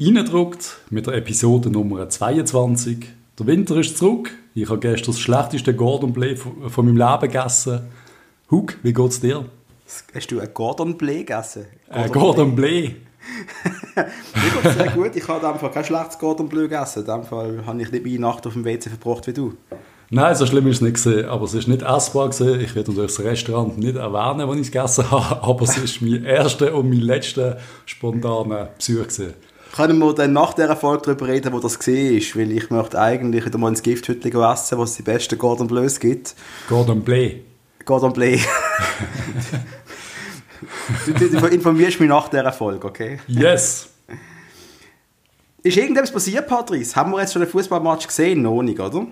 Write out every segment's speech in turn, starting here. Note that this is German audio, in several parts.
reingedruckt mit der Episode Nummer 22. Der Winter ist zurück. Ich habe gestern das schlechteste Gordon Bleu von meinem Leben gegessen. Hug, wie geht's dir? Hast du einen Gordon Bleu gegessen? Äh, Gordon Bleu. Mir geht's sehr gut. Ich habe in dem Fall kein schlechtes Gordon Bleu gegessen. In dem Fall habe ich nicht meine Nacht auf dem WC verbracht wie du. Nein, so schlimm ist es nicht aber es ist nicht essbar. Ich werde natürlich das Restaurant nicht erwähnen, wo ich es gegessen habe, aber es ist mein erster und mein letzter spontaner Besuch gesehen. Können wir dann nach dieser Folge darüber reden, wo das gesehen ist? Weil ich möchte eigentlich wieder mal ins gehen essen, wo es die besten Gordon Bleus gibt. Gordon Bleu. Gordon Bleu. du, du, informierst mich nach dieser Folge, okay? Yes! Ist irgendetwas passiert, Patrice? Haben wir jetzt schon einen Fußballmatch gesehen? Noch nicht, oder?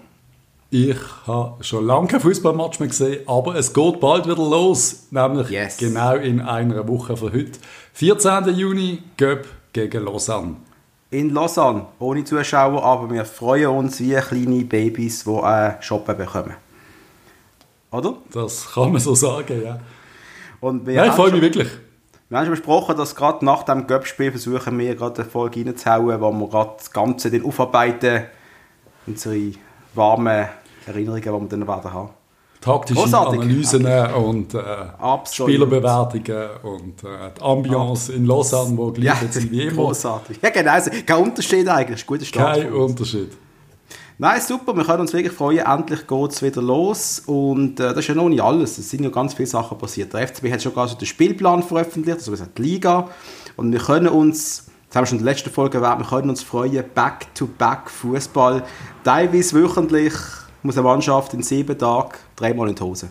Ich habe schon lange kein Fußballmatch mehr gesehen, aber es geht bald wieder los. Nämlich Yes. genau in einer Woche von heute. 14. Juni, Göpp gegen Lausanne. In Lausanne, ohne Zuschauer, aber wir freuen uns wie kleine Babys, die einen Shoppen bekommen. Oder? Das kann man so sagen, ja. Und wir ja ich freue mich wirklich. Wir haben schon besprochen, dass gerade nach dem Göppspiel versuchen wir gerade eine Folge reinzuhauen, wo wir gerade das Ganze dann aufarbeiten, unsere warmen Erinnerungen, die wir dann werden haben. Taktische Großartig. Analysen und äh, Absolut. Spielerbewertungen und äh, die Ambiance in Lausanne, wo gleich jetzt wie immer. großartig. Ja, genau. also Kein Unterschied eigentlich. Ist ein guter Start. Kein. Unterschied. Nein, super. Wir können uns wirklich freuen. Endlich geht es wieder los. Und äh, das ist ja noch nicht alles. Es sind ja ganz viele Sachen passiert. Der FCB hat schon gar so den Spielplan veröffentlicht, also die Liga. Und wir können uns, das haben wir schon in der letzten Folge erwähnt, wir können uns freuen, Back-to-Back Fußball. Teilweise wöchentlich muss eine Mannschaft in sieben Tagen dreimal in die Hose.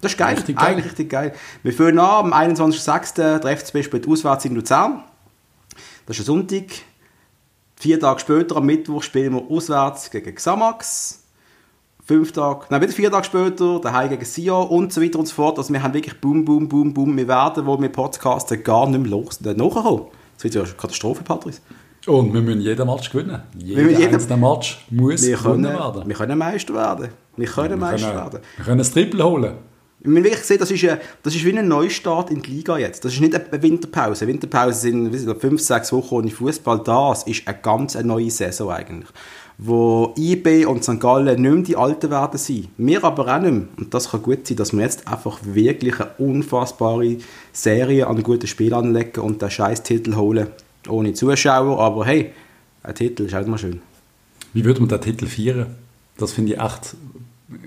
Das ist geil. Richtig geil. Eigentlich richtig geil. Wir führen an, am 21.06. Der FCB spielt auswärts in Luzern. Das ist ein Sonntag. Vier Tage später, am Mittwoch, spielen wir auswärts gegen Xamax. Fünf Tage, nein, wieder vier Tage später, daheim gegen Sion und so weiter und so fort. Also wir haben wirklich boom, boom, boom, boom. Wir werden, wo wir podcasten, gar nicht mehr los, nachkommen. Das wird ja eine Katastrophe, Patrice. Und wir müssen jeden Match gewinnen. Jeder einzelne Match muss Wir gewonnen können, werden. wir können Meister werden. Wir können Wir Meister können, werden. wir können ein Triple holen. Wir müssen wirklich sehen, das ist, ein, das ist wie ein Neustart in die Liga jetzt. Das ist nicht eine Winterpause. Winterpause sind fünf, sechs Wochen ohne Fußball. Das ist eine ganz neue Saison eigentlich. Wo IB und St. Gallen nicht mehr die Alten werden sein. Wir aber auch nicht mehr. Und das kann gut sein, dass wir jetzt einfach wirklich eine unfassbare Serie an guten Spielen anlegen und den scheiß Titel holen. Ohne Zuschauer. Aber hey, ein Titel ist auch immer schön. Wie würde man den Titel feiern? Das finde ich echt...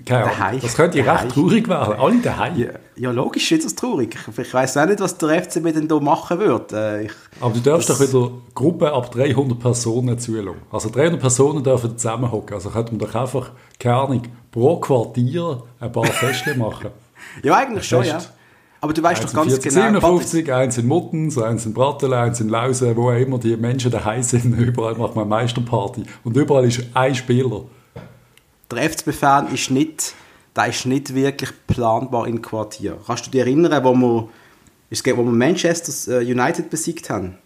Keine Daheim. Ahnung. Das könnte Daheim. recht traurig werden. Alle daheim. Ja, ja logisch ist das traurig. Ich, ich weiß auch nicht, was der FCB denn da machen wird. Äh, ich, Aber du darfst doch wieder Gruppen ab 300 Personen zulassen. Also 300 Personen dürfen zusammenhocken. Also könnte man doch einfach, keine Ahnung, pro Quartier ein paar Feste machen. Ja, eigentlich schon, ja. Aber du weißt doch ganz 40, genau, 57, eins in Muttens, eins in Brattel, eins in Lausen, wo immer die Menschen daheim sind. Überall macht man Meisterparty. Und überall ist ein Spieler. der FCB-Fan ist nicht, der ist nicht wirklich planbar im Quartier. Kannst du dich erinnern, wo wir, ist es, wo wir Manchester äh, United besiegt haben?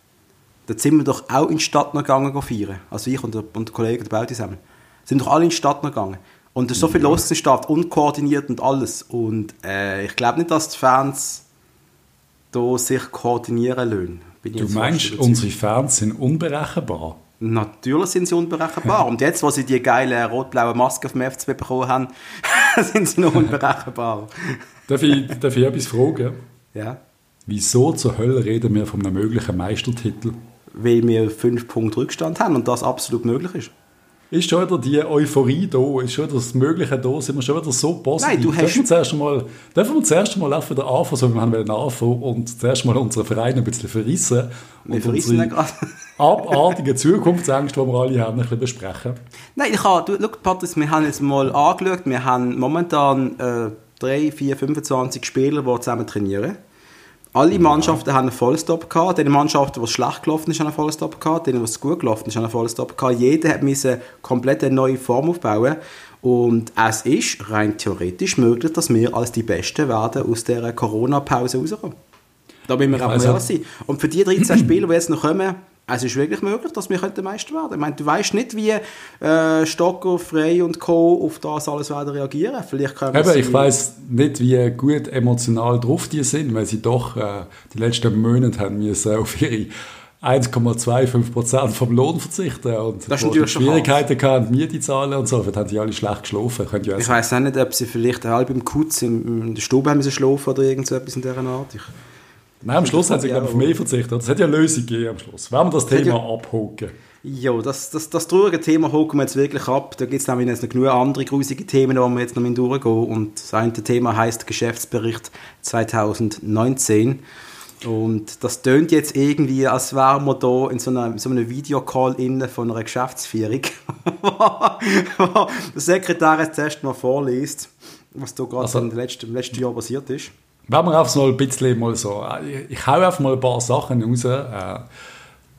Da sind wir doch auch in die Stadt noch gegangen feiern. Also ich und der, und der Kollege der Bauti zusammen. Sind doch alle in die Stadt noch gegangen. Und es ist so viel los in der Stadt, unkoordiniert und alles. Und äh, ich glaube nicht, dass die Fans da sich koordinieren lassen. Du meinst, unsere Fans sind unberechenbar? Natürlich sind sie unberechenbar. Und jetzt, wo sie die geile rot-blaue Maske vom FCB bekommen haben, sind sie noch unberechenbar. Darf ich, darf ich etwas fragen? Ja. Wieso zur Hölle reden wir von einem möglichen Meistertitel? Weil wir fünf Punkte Rückstand haben und das absolut möglich ist. Ist schon wieder die Euphorie da? Ist schon wieder das Mögliche da? Sind wir schon wieder so positiv? Nein, du hast- Dürfen wir zuerst mal, dürfen wir zuerst mal auch wieder anfangen, so wie wir haben anfangen und zuerst mal unseren Verein ein bisschen verrissen Wir und verrissen unsere abartige Zukunftsängste, die wir alle haben, ein bisschen besprechen. Nein, ich habe, du, schau, Patrice, wir haben jetzt mal angeschaut, wir haben momentan äh, 3, 4, 25 Spieler, die zusammen trainieren. Alle Mannschaften haben einen Vollstop gehabt. Die Mannschaften, wo es schlecht gelaufen ist, haben einen Vollstop gehabt. Die, wo es gut gelaufen ist, haben einen Vollstop gehabt. Jeder hat müssen komplett eine neue Form aufbauen. Und es ist rein theoretisch möglich, dass wir als die Besten werden aus dieser Corona-Pause rauskommen. Da müssen wir auch mehr auch- sein. Und für die 13 Spieler, die jetzt noch kommen, es ist wirklich möglich, dass wir Meister werden. Ich meine, du weißt nicht, wie äh, Stocker, Frey und Co. auf das alles werden reagieren. Vielleicht können Eben, sie- ich weiß nicht, wie gut emotional drauf die sind, weil sie doch äh, die letzten Monate haben müssen auf ihre 1,25% vom Lohn verzichten und Das ist Schwierigkeiten hatten, Miete zahlen und so, dann haben die alle schlecht geschlafen. Könnt Ich weiß auch nicht, ob sie vielleicht halb im Kutz in, in der Stube haben müssen schlafen oder irgend so etwas in dieser Art. Ich, Nein, am Schluss haben sie, Ja, glaube ich, auf mehr verzichtet. Es hat ja eine Lösung gegeben am Schluss. Wenn wir das hat Thema ja- abhoken. ja, das, das, das traurige Thema hocken wir jetzt wirklich ab. Da gibt es nämlich jetzt noch genug andere grusige Themen, die wir jetzt noch durchgehen. Und das eine Thema heißt Geschäftsbericht 2019. Und das tönt jetzt irgendwie, als wären wir da in so einem, so einem Videocall innen von einer Geschäftsführung, wo der Sekretär jetzt erst mal vorliest, was da gerade Also- im, letzten, im letzten Jahr passiert ist. Wenn wir einfach mal ein bisschen mal so, äh, ich, hau einfach mal ein paar Sachen raus. Äh,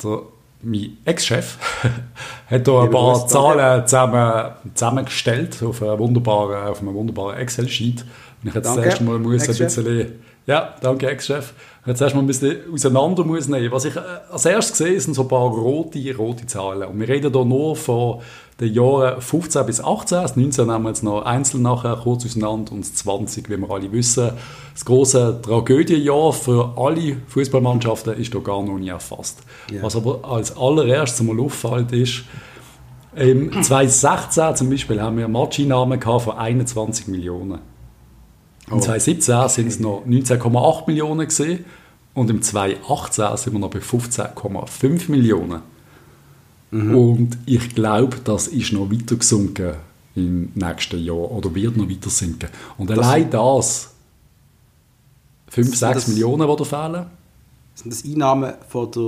der, mein Ex-Chef hat da ein paar Zahlen zusammen, zusammengestellt auf, einem wunderbaren, auf einem wunderbaren Excel-Sheet. Und ich jetzt Danke, erste Mal muss ein bisschen, ja, danke Ex-Chef. Jetzt erstmal ein bisschen auseinander muss nehmen. Was ich äh, als erstes sehe, sind so ein paar rote, rote Zahlen. Und wir reden hier nur von den Jahren 15 bis 18. Das 19 nehmen wir jetzt noch einzeln nachher kurz auseinander und das 20, wie wir alle wissen. Das große Tragödienjahr für alle Fußballmannschaften ist hier gar noch nie erfasst. Ja. Was aber als allererstes mal auffällt ist, im 2016 zum Beispiel haben wir Matcheinnahmen gehabt von 21 Millionen. Im Oh. 2017 sind es noch 19,8 Millionen gesehen und im 2018 sind wir noch bei 15,5 Millionen. Mhm. Und ich glaube, das ist noch weiter gesunken im nächsten Jahr oder wird noch weiter sinken. Und allein das, 5, Das- 6 das- Millionen, die da fehlen, Sind das Einnahmen von der...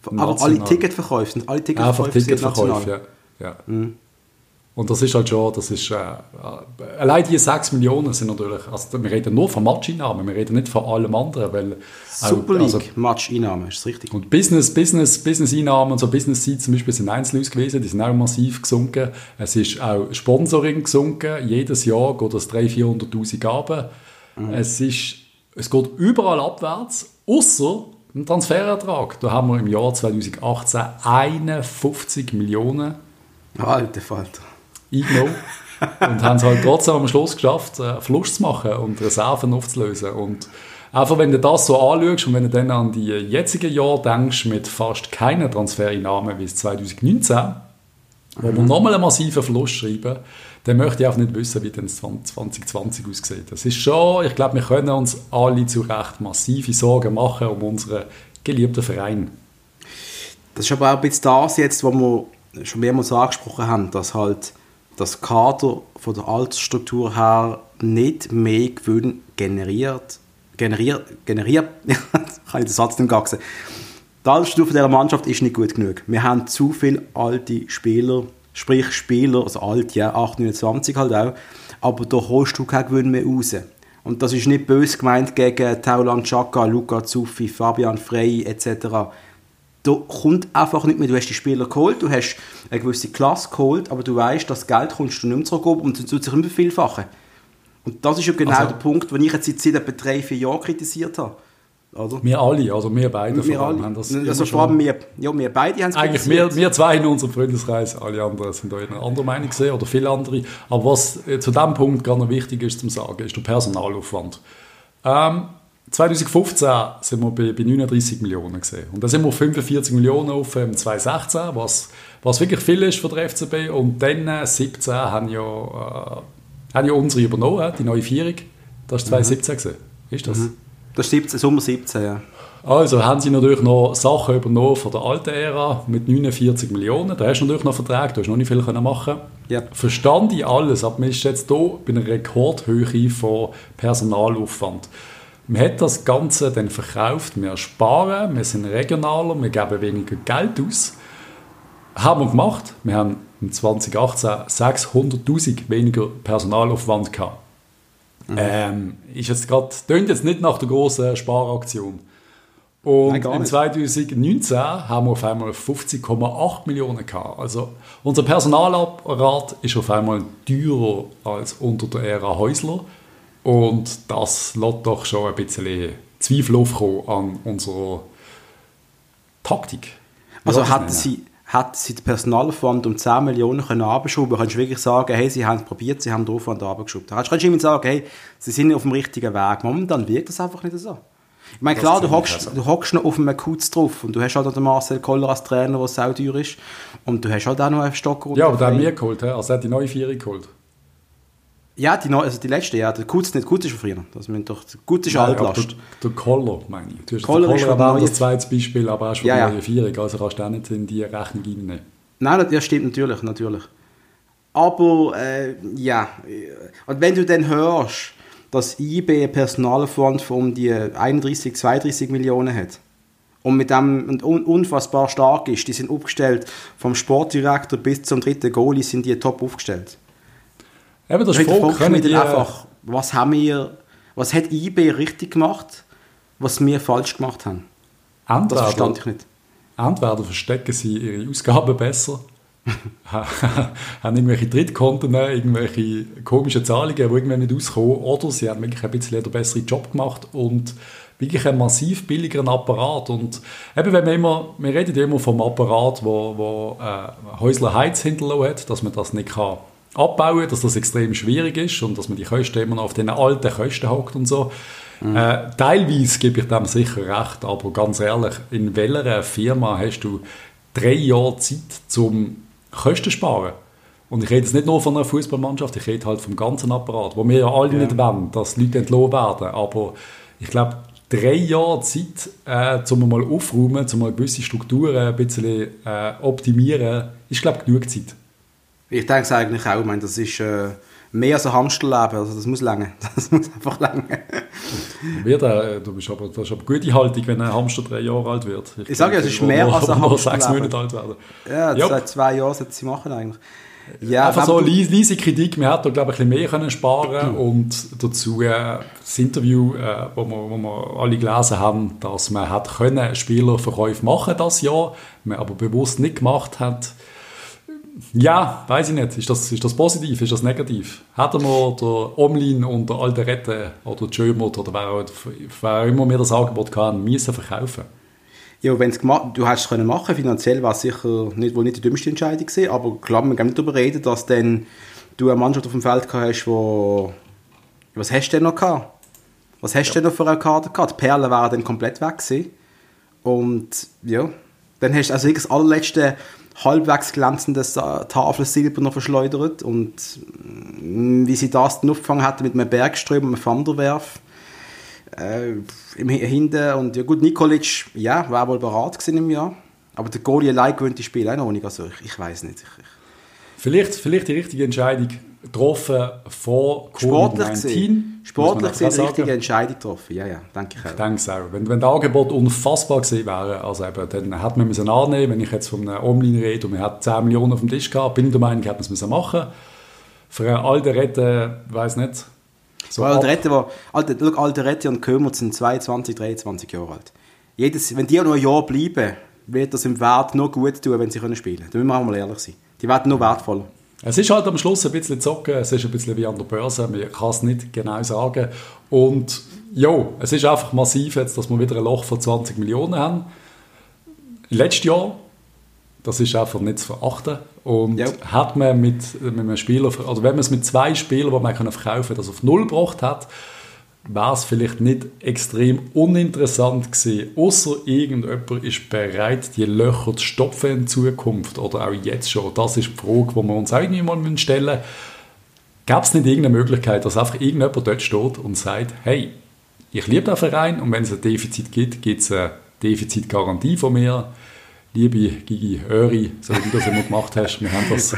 Von, aber National. alle Ticketverkäufe, sind alle Ticketverkäufe Einfach Ticketverkäufe, ja. ja. Und das ist halt schon, das ist, äh, äh, allein die 6 Millionen sind natürlich, also wir reden nur von Matcheinnahmen, wir reden nicht von allem anderen, weil Super League, also, Match-Einnahmen, ist das richtig? und Business, Business, Business-Einnahmen und so Business-Seats zum Beispiel sind Einzelhaus gewesen, die sind auch massiv gesunken. Es ist auch Sponsoring gesunken. Jedes Jahr geht das 300.000, 400'000 runter. Es, ist, es geht überall abwärts, außer im Transferertrag. Da haben wir im Jahr 2018 51 Millionen Alter Falter. Eingenommen und haben es halt trotzdem am Schluss geschafft, äh, Verlust zu machen und Reserven aufzulösen. Und einfach, wenn du das so anschaust und wenn du dann an die jetzigen Jahre denkst, mit fast keinen Transfereinnahmen wie es 2019, wo wir nochmal einen massiven Verlust schreiben, dann möchte ich auch nicht wissen, wie denn das 2020 aussieht. Das ist schon, ich glaube, wir können uns alle zu Recht massive Sorgen machen um unseren geliebten Verein. Das ist aber auch ein bisschen das jetzt, was wir schon mehrmals angesprochen haben, dass halt das Kader von der Altersstruktur her nicht mehr Gewinn generiert. Generiert, generiert, kann ich den Satz nicht gar sagen. Die Altersstruktur dieser Mannschaft ist nicht gut genug. Wir haben zu viele alte Spieler, sprich Spieler, also alt, ja, 8, 29 halt auch, aber da holst du keinen Gewinn mehr raus. Und das ist nicht böse gemeint gegen Taulan Chaka, Luca Zuffi, Fabian Frey etc da kommt einfach nicht mehr. Du hast die Spieler geholt, du hast eine gewisse Klasse geholt, aber du weißt, das Geld kommst du nicht mehr zurück und es tut sich immer vielfachen. Und das ist ja genau Also- der Punkt, den ich jetzt seit etwa drei, vier Jahren kritisiert habe. Oder? Wir alle, also wir beide Wir vor allem, alle. haben das also vor allem wir, ja, wir beide haben es Eigentlich wir, wir zwei in unserem Freundeskreis, alle anderen sind da in einer anderen Meinung gesehen oder viele andere. Aber was äh, zu diesem Punkt gerade noch wichtig ist zum sagen, ist der Personalaufwand. Ähm, 2015 sind wir bei, bei 39 Millionen gesehen und da sind wir auf 45 Millionen auf im 2016, was, was wirklich viel ist für den FCB. Und dann äh, 17 haben ja, äh, haben ja unsere übernommen, die neue Vierung. Das ist 2017 gesehen. Ist das? Das ist 17, Sommer 17, ja. Also haben sie natürlich noch Sachen übernommen von der alten Ära mit 49 Millionen. Da hast du natürlich noch Verträge, du hast noch nicht viel können machen. Ja. Verstand ich alles, aber man ist jetzt hier bei einer Rekordhöhe von Personalaufwand. Man hat das Ganze dann verkauft, wir sparen, wir sind regionaler, wir geben weniger Geld aus. Haben wir gemacht. Wir haben im 2018 600'000 weniger Personalaufwand gehabt. Ähm, ist jetzt grad, tönt jetzt nicht nach der großen Sparaktion. Und Nein, im nicht. 2019 haben wir auf einmal 50,8 Millionen gehabt. Also unser Personalapparat ist auf einmal teurer als unter der Ära Häusler. Und das lässt doch schon ein bisschen Zweifel aufkommen an unserer Taktik. Wie Also nennen? sie, hätten sie den Personalaufwand um 10 Millionen können abschrauben kannst du wirklich sagen, hey, sie haben es probiert, sie haben den Aufwand abgeschraubt. Du kannst du immer sagen, hey, sie sind auf dem richtigen Weg. Momentan wirkt das einfach nicht so. Ich meine, klar, du hockst, du hockst noch auf einem Kutz drauf und du hast halt auch den Marcel Koller als Trainer, der sau teuer ist. Und du hast halt auch noch einen Stock Ja, aber der hat mir geholt, also er hat die neue Vierer geholt. Ja, die, also die letzte, ja. Der Kutz nicht, Kutz ist von früher. Das müssen doch, Kutz ist Altlast. Der, der Koller, meine ich. Du hast Koller, Koller ist erwähnt, das zweite Beispiel, aber auch schon ja, neue Vierer, also kannst du auch nicht in die Rechnung reinnehmen. Nein, das stimmt natürlich, natürlich. Aber, äh, ja. Und wenn du dann hörst, dass IB einen Personalaufwand von um die 31, 32 Millionen hat und mit dem unfassbar stark ist, die sind aufgestellt, vom Sportdirektor bis zum dritten Goalie sind die top aufgestellt. Eben, das Volk können die einfach, was haben wir, was hat IB richtig gemacht, was wir falsch gemacht haben? Entweder, das verstand ich nicht. Entweder verstecken sie ihre Ausgaben besser, haben irgendwelche Drittkonten, irgendwelche komischen Zahlungen, die irgendwann nicht auskommen, oder sie haben wirklich ein bisschen einen besseren Job gemacht und wirklich einen massiv billigeren Apparat. Und eben, wenn wir immer, wir reden immer vom Apparat, wo, wo äh, Häusler Heiz hinterlassen hat, dass man das nicht kann abbauen, dass das extrem schwierig ist und dass man die Kosten immer noch auf den alten Kosten hockt und so. Mhm. Äh, teilweise gebe ich dem sicher recht, aber ganz ehrlich, in welcher Firma hast du drei Jahre Zeit zum Kosten sparen? Und ich rede jetzt nicht nur von einer Fußballmannschaft, ich rede halt vom ganzen Apparat, wo wir ja alle ja. nicht wollen, dass Leute entlohnt werden. Aber ich glaube, drei Jahre Zeit, äh, um mal aufräumen, um mal gewisse Strukturen ein bisschen äh, optimieren, ist, glaube ich, genug Zeit. Ich denke es eigentlich auch. Ich meine, das ist äh, mehr als ein Hamsterleben. Also das muss länger. Das muss einfach länger. Äh, du bist aber, das ist aber gute Haltung, wenn ein Hamster drei Jahre alt wird. Ich, ich sage ja, es ist mehr als ein Hamsterleben. sechs Monate alt werden. Ja, yep. seit zwei Jahren sollte sie machen eigentlich. Ja, Einfach so leise Kritik. Wir hätten, glaube ich, ein bisschen mehr können sparen mhm. und dazu äh, das Interview, äh, wo, wir, wo wir alle gelesen haben, dass man hat können Spielerverkäufe machen das Jahr, man aber bewusst nicht gemacht hat. Ja, weiß ich nicht. Ist das, ist das positiv, ist das negativ? Hätten wir der Omlin und der Alderette oder Jömot oder wer auch, immer mir das Angebot kann, müssen verkaufen? Ja, wenn's du hast es können machen finanziell war es sicher nicht, wohl nicht die dümmste Entscheidung gewesen, aber klar, man kann nicht darüber reden, dass dann du eine Mannschaft auf dem Feld hast, wo was hast du denn noch gehabt? Was hast ja. du denn noch für eine Karte gehabt? Die Perlen waren dann komplett weg gewesen. und ja, dann hast du also das allerletzte halbwegs glänzendes Tafel Silber noch verschleudert. Und mm, wie sie das dann aufgefangen hatten mit einem Bergström und einem Vanderwerf äh, im Hinten. Und ja gut, Nikolic, ja, war wohl bereit im Jahr, aber der Goalie allein gewinnt die Spiele auch noch nicht, also ich, ich weiß nicht. Ich, vielleicht, vielleicht die richtige Entscheidung getroffen vor Covid-19. Sportlich gesehen die richtige Entscheidung getroffen, ja, ja, denke ich auch. Ich denke es auch. Wenn, wenn das Angebot unfassbar gewesen wäre, also eben, dann hätte man müssen annehmen wenn ich jetzt von einem Online rede und man hat 10 Millionen auf dem Tisch gehabt, bin ich der Meinung, hätte man es machen Für einen Alderette, ich weiß nicht. So Alderette, war, Alter, Alderette und Kömert sind 22, 23 Jahre alt. Jedes, wenn die noch ein Jahr bleiben, wird das im Wert nur gut tun, wenn sie können spielen können. Da müssen wir auch mal ehrlich sein. Die werden nur wertvoller. Es ist halt am Schluss ein bisschen zocken, es ist ein bisschen wie an der Börse, man kann es nicht genau sagen. Und ja, es ist einfach massiv jetzt, dass wir wieder ein Loch von 20 Millionen haben. Letztes Jahr, das ist einfach nicht zu verachten. Und ja. hat man mit, mit einem Spieler, also wenn man es mit zwei Spielern, die man verkaufen kann, das auf Null gebracht hat, wäre es vielleicht nicht extrem uninteressant gewesen, außer irgendjemand ist bereit, die Löcher zu stopfen in Zukunft oder auch jetzt schon. Das ist die Frage, die wir uns auch irgendwie mal stellen müssen. Gab es nicht irgendeine Möglichkeit, dass einfach irgendjemand dort steht und sagt, hey, ich liebe den Verein und wenn es ein Defizit gibt, gibt es eine Defizitgarantie von mir. Liebe Gigi Öri, so wie du das immer gemacht hast, wir haben das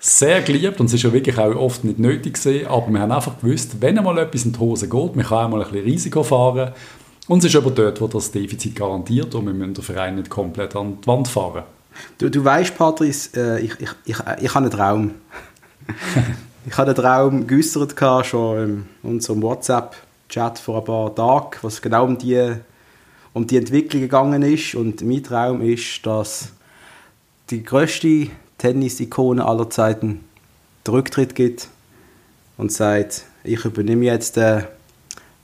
sehr geliebt und es ist ja wirklich auch oft nicht nötig gewesen, aber wir haben einfach gewusst, wenn einmal etwas in die Hose geht, man kann einmal ein bisschen Risiko fahren und es ist aber dort, wo das Defizit garantiert und wir müssen den Verein nicht komplett an die Wand fahren. Du, du weißt, Patrice, äh, ich, ich, ich, ich habe einen Traum. ich habe einen Traum geäußert schon in unserem WhatsApp-Chat vor ein paar Tagen, was genau um die, um die Entwicklung gegangen ist und mein Traum ist, dass die größte Tennis-Ikone aller Zeiten den Rücktritt gibt und sagt, ich übernehme jetzt äh,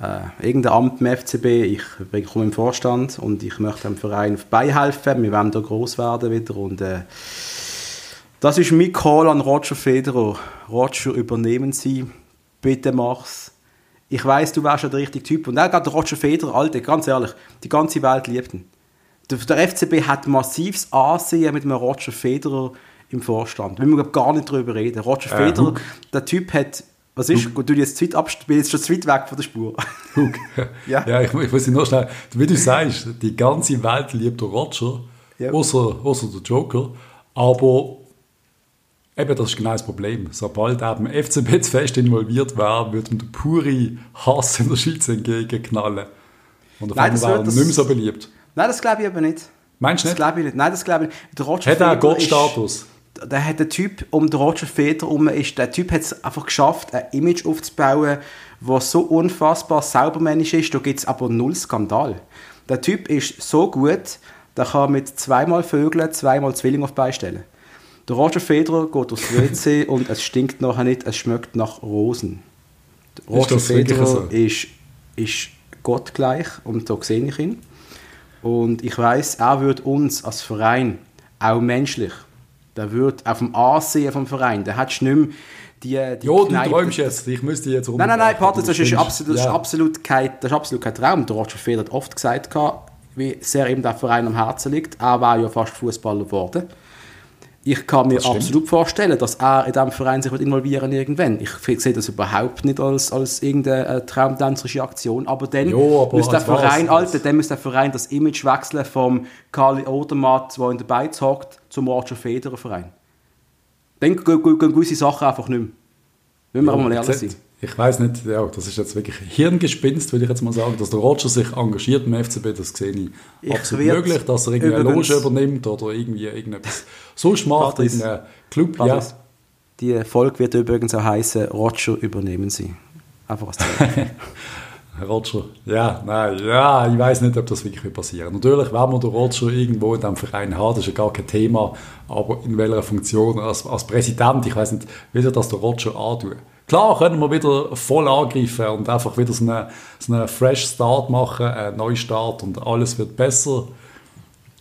äh, irgendein Amt im FCB, ich komme im Vorstand und ich möchte dem Verein beihelfen, wir wollen da groß werden wieder und äh, das ist mein Call an Roger Federer. Roger, übernehmen Sie, bitte mach's. Ich weiß, du wärst ja der richtige Typ. Und auch gerade Roger Federer, Alter, ganz ehrlich, die ganze Welt liebt ihn. Der FCB hat massives Ansehen mit einem Roger Federer im Vorstand. Wir müssen gar nicht darüber reden. Roger Äh, Federer, der Typ hat... Was ist? Du jetzt zu weit abst- bin jetzt schon zu weit weg von der Spur. Ja. ja, ich, ich muss nur schnell, wie du sagst, die ganze Welt liebt den Roger, Ja. außer, außer der Joker, aber eben, das ist genau das Problem. Sobald eben FCB zu fest involviert wäre, würde ihm der pure Hass in der Schweiz entgegenknallen. Und auf einmal das wäre er nicht das- mehr so beliebt. Nein, das glaube ich aber nicht. Meinst du Das nicht? glaube ich nicht. Nein, das glaube ich nicht. Der Roger Hat er einen Gottstatus? Ist- Der hat der Typ um den Roger Federer herum ist, der Typ hat es einfach geschafft, ein Image aufzubauen, was so unfassbar saubermännisch ist. Da gibt es aber null Skandal. Der Typ ist so gut, der kann mit zweimal Vögeln zweimal Zwilling auf die Beine stellen. Der Roger Federer geht aufs WC und es stinkt nachher nicht, es schmeckt nach Rosen. Der Ist Roger das wirklich Federer so? ist, ist gottgleich und so sehe ich ihn. Und ich weiß, er würde uns als Verein, auch menschlich, der würde auf dem Ansehen vom Verein, der hat nicht mehr die, die du Kneipe- träumst jetzt. Ich müsste jetzt Nein, nein, nein, Partner, das ist, absolut, das, ist ja. absolut kein, das ist absolut kein Traum. Der Roger Federer hat oft gesagt, wie sehr ihm der Verein am Herzen liegt. Er war ja fast Fußballer geworden. Ich kann mir absolut vorstellen, dass er in diesem Verein sich wird involvieren irgendwann. Ich sehe das überhaupt nicht als, als irgendeine äh, traumtänzerische Aktion. Aber dann aber muss der? Verein, Alter, dann muss der Verein das Image wechseln vom Karli Odermatt, der in der Beiz hockt, zum Roger Federer Verein. Dann gehen gewisse Sachen einfach nicht mehr. Müssen wir Ja, mal ehrlich sein. Ich weiß nicht, ja, das ist jetzt wirklich Hirngespinst, würde ich jetzt mal sagen, dass der Roger sich engagiert im FCB, das sehe ich, Ich absolut möglich, dass er irgendwie eine Loge übernimmt oder irgendwie irgendetwas sonst macht, Patrice, irgendeinen Club, ja. Patrice, Die Folge wird übrigens auch heißen Roger übernehmen Sie. Einfach Zeichen. Roger, ja, nein, ja, ich weiß nicht, ob das wirklich wird passieren. Natürlich, wenn wir den Roger irgendwo in diesem Verein haben, das ist ja gar kein Thema, aber in welcher Funktion, als, als Präsident, ich weiß nicht, wie soll das der Roger antun. Klar können wir wieder voll angreifen und einfach wieder so einen, so einen Fresh Start machen, einen Neustart und alles wird besser.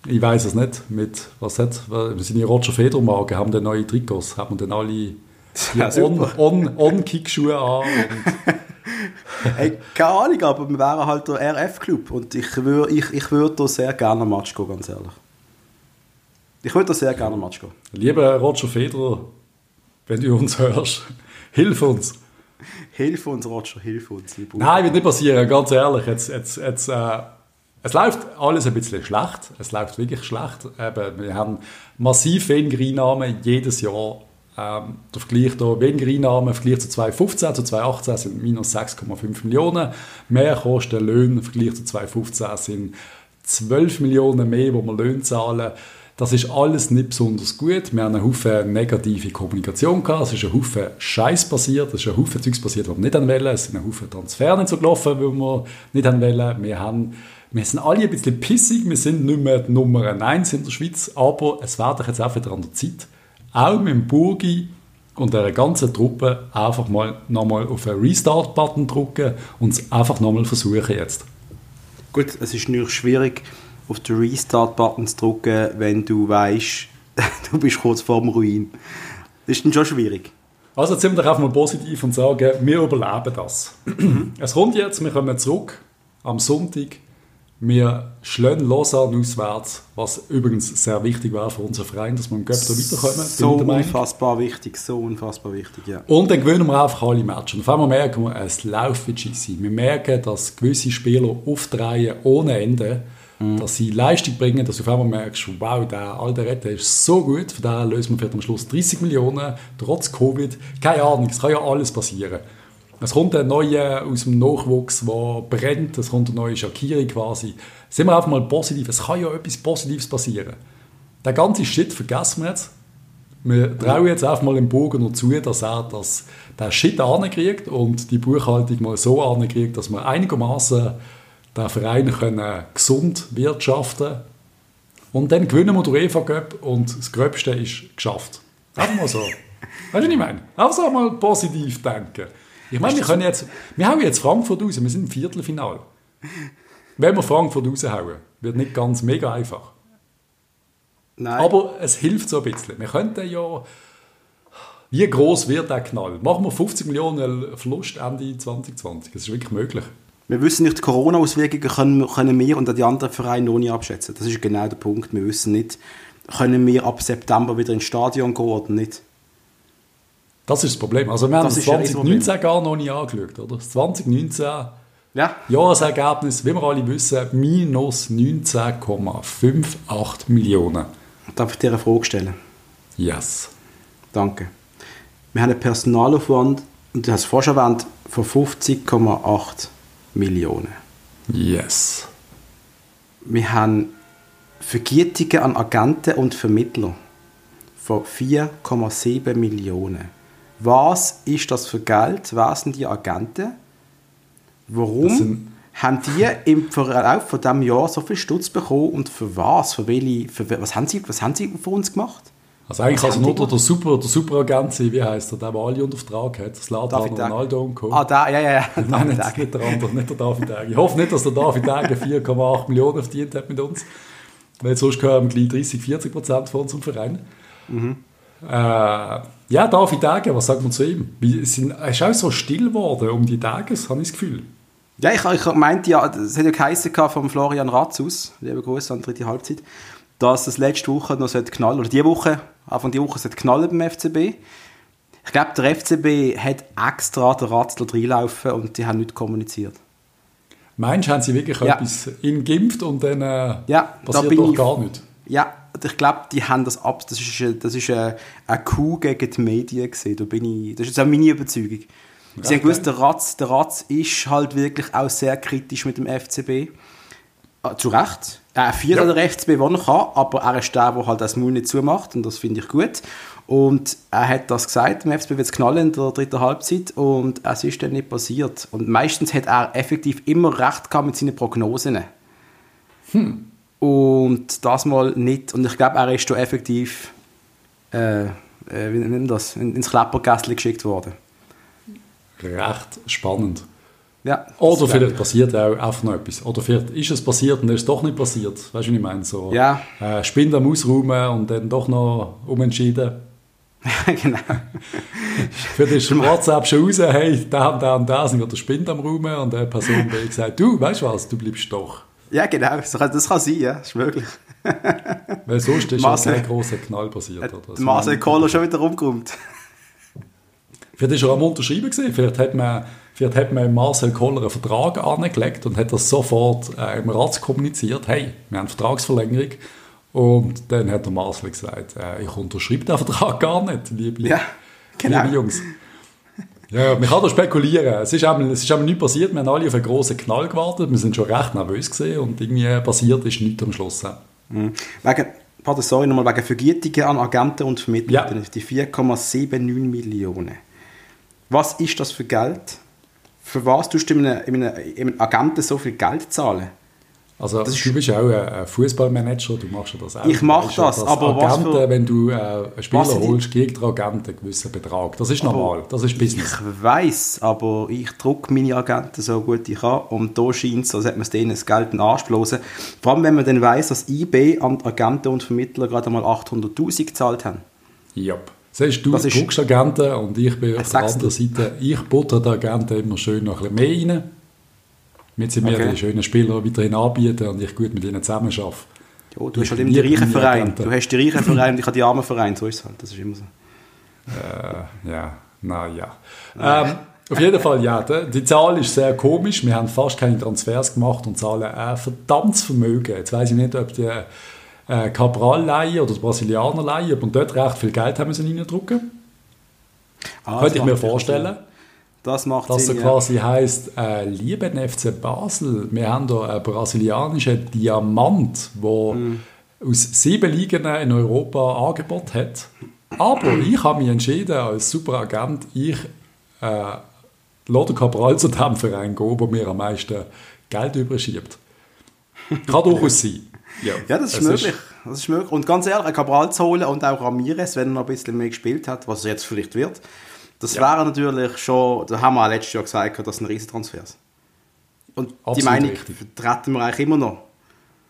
Ich weiß es nicht, mit, was hat, wir sind die Roger Federmagen, haben dann neue Trikots, haben dann alle Ja, super. On- On- On-Kick-Schuhe an hey, keine Ahnung, aber wir wären halt der RF-Club und ich würde ich, ich würd da sehr gerne am Match gehen, ganz ehrlich. Ich würde da sehr gerne am Match gehen. Lieber Roger Federer, wenn du uns hörst, hilf uns. Hilf uns, Roger, hilf uns. Nein, wird nicht passieren, ganz ehrlich. Jetzt, jetzt, jetzt, äh, es läuft alles ein bisschen schlecht. Es läuft wirklich schlecht. Eben, wir haben massiv weniger Einnahmen jedes Jahr. Ähm, der Vergleich da, weniger Einnahmen im Vergleich zu 2015, zu 2018 sind minus 6,5 Millionen. Mehr kosten Löhne im Vergleich zu 2015 sind 12 Millionen mehr, wo wir Löhne zahlen. Das ist alles nicht besonders gut. Wir haben einen Haufen negative Kommunikation gehabt. Es ist ein Haufen Scheiß passiert. Es ist ein Haufen Zeugs passiert, was wir nicht wollen. Es sind ein Haufen Transfer nicht so gelaufen, wie wir nicht wollen. Wir, haben, wir sind alle ein bisschen pissig. Wir sind nicht mehr die Nummer 1 in der Schweiz. Aber es wäre doch jetzt auch wieder an der Zeit, auch mit dem Burgi und der ganzen Truppe einfach mal nochmal auf einen Restart-Button drücken und es einfach nochmal versuchen jetzt. Gut, es ist natürlich schwierig, auf den Restart-Button zu drücken, wenn du weißt, du bist kurz vorm Ruin. Das ist dann schon schwierig. Also jetzt sind wir doch einfach mal positiv und sagen, wir überleben das. es kommt jetzt, wir kommen zurück am Sonntag. Wir schlagen Lausanne auswärts, was übrigens sehr wichtig war für unseren Verein, dass wir im Göpp da weiterkommen. So unfassbar wichtig, so unfassbar wichtig, ja. Und dann gewinnen wir einfach alle Matches. Und auf einmal merken wir, es läuft wie. Wir merken, dass gewisse Spieler aufdrehen ohne Ende, dass sie Leistung bringen, dass du auf einmal merkst, wow, der alte Retter ist so gut, von daher lösen wir vielleicht am Schluss 30 Millionen, trotz Covid. Keine Ahnung, es kann ja alles passieren. Es kommt ein neuer aus dem Nachwuchs, der brennt, es kommt eine neue Shakiri quasi. Sind wir einfach mal positiv, es kann ja etwas Positives passieren. Der ganze Shit vergessen wir jetzt. Wir trauen jetzt einfach mal dem noch zu, dass er das, den Shit ankriegt und die Buchhaltung mal so ankriegt, dass wir einigermaßen den Verein können gesund wirtschaften Und dann gewinnen wir UEFA Cup und das Gröbste ist geschafft. Einfach mal so. weißt du, was ich meine? Einfach so mal positiv denken. Ich meine, wir können jetzt, wir hauen jetzt Frankfurt raus, wir sind im Viertelfinal. Wenn wir Frankfurt raushauen, wird nicht ganz mega einfach. Nein. Aber es hilft so ein bisschen. Wir könnten ja, Wie groß wird der Knall? Machen wir 50 Millionen Verlust Ende 2020? Das ist wirklich möglich. Wir wissen nicht, die Corona-Auswirkungen können, können wir und die anderen Vereine noch nicht abschätzen. Das ist genau der Punkt. Wir wissen nicht, können wir ab September wieder ins Stadion gehen oder nicht. Das ist das Problem. Also wir haben Das das ist ja das 2019 gar noch nicht angeschaut, oder? Das 2019 Ja, Jahresergebnis, wie wir alle wissen, minus 19,58 Millionen. darf ich dir eine Frage stellen? Yes. Danke. Wir haben einen Personalaufwand, und du hast es vorher schon erwähnt, von 50,8 Millionen. Yes. Wir haben Vergütungen an Agenten und Vermittler von 4,7 Millionen. Was ist das für Geld? Wer sind die Agenten? Warum haben die im Verlauf von diesem Jahr so viel Stutz bekommen und für was? Für welche, für, was, haben sie, was haben sie für uns gemacht? Also eigentlich also nur der, der Super, der Superagent sein, wie heißt der, der, der alle unter Vertrag hat, das Egg. Ronaldo und Co. Ah, da, ja, ja, ja. Nein, nicht, nicht der andere, nicht der David Egg. Ich hoffe nicht, dass der David Egg 4,8 Millionen verdient hat mit uns. Weil sonst gehören gleich 30, 40 Prozent von unserem Verein. Mhm. Äh, ja, David Egg, was sagt man zu ihm? Wie, sind, er ist auch so still geworden um die Tage, habe ich das Gefühl. Ja, ich, ich meinte ja, es hat ja geheißen vom Florian Ratzus, liebe Grüße an die dritte Halbzeit, dass es letzte Woche noch knallen, oder diese Woche, Anfang die Woche sollte knallen beim FCB. Ich glaube, der FCB hat extra den Ratzler reinlaufen und die haben nicht kommuniziert. Meinst du, haben sie wirklich Ja. etwas ihm geimpft und dann äh, Ja, da passiert bin doch ich- gar nichts? Ja, ich glaube, die haben das ab. Das ist, eine- das ist eine, eine Coup gegen die Medien gewesen. Da bin ich, das ist jetzt auch meine Überzeugung. Sie haben gewusst, der Ratz, der Ratz ist halt wirklich auch sehr kritisch mit dem FCB. Ah, Zu Recht. Er führt Ja. an der FCB, wo er kann, aber er ist der, der halt das Mund nicht zumacht und das finde ich gut. Und er hat das gesagt, im FCB wird es knallen in der dritten Halbzeit und es ist dann nicht passiert. Und meistens hat er effektiv immer recht gehabt mit seinen Prognosen. Und das mal nicht. Und ich glaube, er ist da effektiv äh, äh, wie nennt das? In- ins Kleppergässli geschickt worden. Recht spannend. Ja, Oder vielleicht passiert auch einfach noch etwas. Oder vielleicht ist es passiert und dann ist es doch nicht passiert. Weißt du, wie ich meine? So, Ja. äh, Spind am Ausräumen und dann doch noch umentschieden. genau. Für ist WhatsApp schon raus, hey, da und da und da sind wir der Spind am Räumen und der Person hat gesagt, du, weißt du was, du bleibst doch. Ja, genau. Das kann, das kann sein, ja. Das ist möglich. Weil sonst ist ja Marcel- kein grosser Knall passiert. Oder? Also, Marcel Kohler schon wieder rumgeräumt. Vielleicht ist er am Unterschreiben gewesen. Vielleicht hat man, vielleicht hat man Marcel Koller einen Vertrag angelegt und hat das sofort äh, im Rat kommuniziert. Hey, wir haben Vertragsverlängerung. Und dann hat der Marcel gesagt, äh, ich unterschreibe den Vertrag gar nicht, liebe, Ja, genau. liebe Jungs. Ja, man kann da spekulieren. Es ist, eben, es ist eben nichts passiert. Wir haben alle auf einen grossen Knall gewartet. Wir sind schon recht nervös gesehen und irgendwie passiert ist nichts am Schluss. Mhm. Wegen, pardon, sorry, nochmal wegen Vergütungen an Agenten und Vermittler. Ja. Die 4,79 Millionen. Was ist das für Geld? Für was tust du einem, einem, einem Agenten so viel Geld zahlen? Also Das du bist ja auch ein Fußballmanager, du machst ja das auch. Ich mach Du weißt ja, das, dass aber was Agenten, für- wenn du äh, einen Spieler Was holst, kriegt der Agent einen gewissen Betrag. Das ist normal, das ist Business. Ich weiß, aber ich drucke meine Agenten so gut ich kann und da scheint es, als hätte man denen das Geld in den Arsch bloßen. Vor allem, wenn man dann weiss, dass IB an Agenten und Vermittler gerade mal 800'000 gezahlt haben. Yep. Siehst du, Das ist- druckst Agenten und ich bin auf der anderen Seite. Ich butter den Agenten immer schön noch ein bisschen mehr rein, damit sie mir Okay. die schönen Spieler weiterhin anbieten und ich gut mit ihnen zusammen arbeite. Ja, du Ich hast halt immer die reichen Vereine. Du hast die reichen Vereine und ich habe die armen Vereine. So ist es halt. Das ist immer so. Äh, ja, naja. Ähm, auf jeden Fall, ja, die, Zahl ist sehr komisch. Wir haben fast keine Transfers gemacht und zahlen ein verdammtes Vermögen. Jetzt weiß ich nicht, ob die äh, Cabral leihen oder die Brasilianer leihen, ob wir dort recht viel Geld haben müssen reindrücken. Ah, Könnte ich mir vorstellen. Das macht Dass er Sinn, ja. quasi heisst, äh, lieben FC Basel, wir haben hier einen brasilianischen Diamant, der Hm. aus sieben Ligen in Europa Angebot hat. Aber ich habe mich entschieden, als Superagent, ich äh, lasse den Cabral zu dem Verein gehen, der mir am meisten Geld überschiebt. Kann durchaus sein. Ja, Ja, das ist möglich. das ist möglich. Und ganz ehrlich, einen Cabral zu holen und auch Ramirez, wenn er noch ein bisschen mehr gespielt hat, was er jetzt vielleicht wird, das wäre natürlich schon, da haben wir auch letztes Jahr gesagt, das sind Riesentransfers. Und die Absolut Meinung richtig. vertreten wir eigentlich immer noch.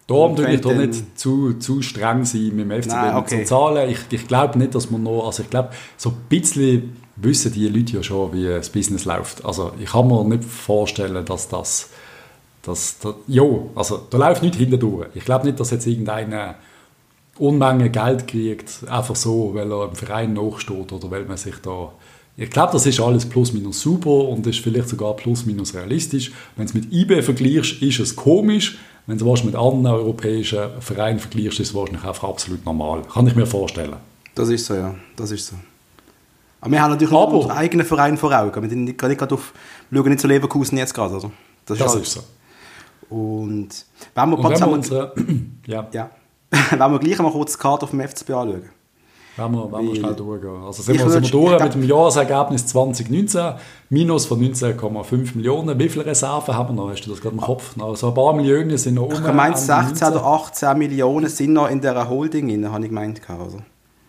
Darum Und wenn ich doch dann- nicht zu, zu streng sein mit dem FCB Nein, mit okay. so Zahlen. Ich, ich glaube nicht, dass man noch, also ich glaube, so ein bisschen wissen die Leute ja schon, wie das Business läuft. Also ich kann mir nicht vorstellen, dass das, dass, da, jo, also da läuft nichts hintendurch. Ich glaube nicht, dass jetzt irgendeine Unmenge Geld kriegt, einfach so, weil er im Verein nachsteht oder weil man sich da... Ich glaube, das ist alles plus minus super und ist vielleicht sogar plus minus realistisch. Wenn du es mit IB vergleichst, ist es komisch. Wenn du es mit anderen europäischen Vereinen vergleichst, ist es wahrscheinlich einfach absolut normal. Kann ich mir vorstellen. Das ist so, ja. Das ist so. Aber wir haben natürlich Aber- auch unseren eigenen Verein vor Augen. Wir sind nicht, nicht gerade auf, wir schauen nicht zu Leverkusen jetzt gerade, oder? Das ist, Das halt- ist so. Und wenn wir, Und wenn wir einmal- unsere... ja, ja. wenn wir gleich mal kurz die Karte auf dem FCB anschauen. Wenn wir, wenn wir schnell durchgehen. Also sind wir, sind wir durch mit dem Jahresergebnis 2019, Minus von 19,5 Millionen. Wie viele Reserven haben wir noch? Hast du das gerade im Kopf? Noch so ein paar Millionen sind noch. Ich meine, Ende 16 oder 19. 18 Millionen sind noch in dieser Holding drin, habe ich gemeint. Also.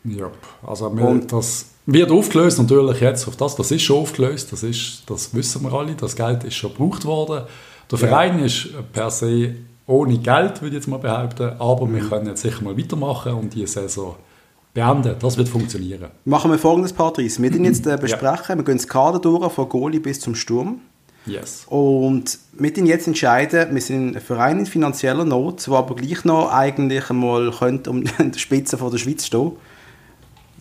Ja, also wir, Und- das wird aufgelöst natürlich jetzt auf das. Das ist schon aufgelöst, das, ist, das wissen wir alle. Das Geld ist schon gebraucht worden. Der Ja. Verein ist per se ohne Geld, würde ich jetzt mal behaupten. Aber Mhm. wir können jetzt sicher mal weitermachen und die Saison beenden. Das wird funktionieren. Machen wir folgendes, Patrice. Wir den jetzt äh, besprechen. Wir gehen das Kader durch, von Goalie bis zum Sturm. Yes. Und mit den jetzt entscheiden, wir sind ein Verein in finanzieller Not, der aber gleich noch eigentlich einmal könnte um die Spitze von der Schweiz stehen.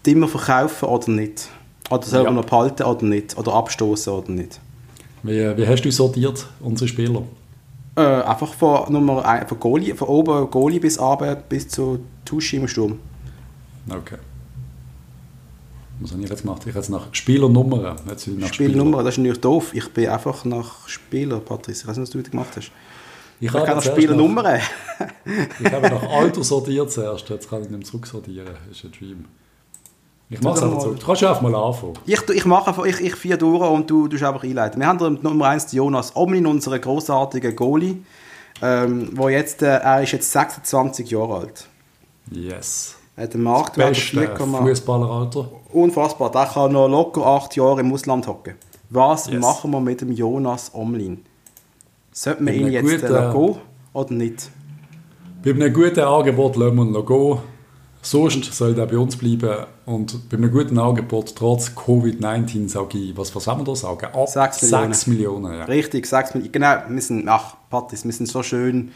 Die wir verkaufen oder nicht. Oder sollen Ja. noch behalten oder nicht. Oder abstoßen oder nicht. Wie, wie hast du sortiert, unsere Spieler? Äh, einfach von, Nummer ein, von, Goalie, von oben Goalie bis runter bis zu Tuschi im Sturm. Okay. Was habe ich jetzt gemacht? Ich habe jetzt nach Spielernummern. Jetzt nach Spielnummer, das ist natürlich doof. Ich bin einfach nach Spieler, Patrice. Ich weiß nicht, was du heute gemacht hast. Ich Ich kann nach Spielernummern. Ich habe nach Alter sortiert zuerst. Jetzt kann ich nicht zurücksortieren. Das ist ein Dream. Ich mache es einfach so. Du kannst ja einfach mal anfangen. Ich, ich mache einfach, ich, ich vier durch und du, du einfach einleiten. Wir haben Nummer 1 Jonas Omlin, unseren großartigen Goalie. Ähm, wo jetzt, äh, er ist jetzt 26 Jahre alt. Yes. Er einen Marktwert Beste von 4, Fußballeralter. unfassbar. Der kann noch locker 8 Jahre im Ausland hocken. Was Yes. machen wir mit dem Jonas Omlin? Sollten wir ihn einem jetzt guten- äh, gehen oder nicht? Bei einem guten Angebot lassen wir ihn noch gehen. Sonst soll er bei uns bleiben. Und bei einem guten Angebot, trotz Covid-19, sage ich, was, was haben wir da sagen? Ab Sechs Millionen. 6 Millionen. Ja. Richtig, sag's mir. Genau, wir sind, ach, Patrice, wir sind so schön.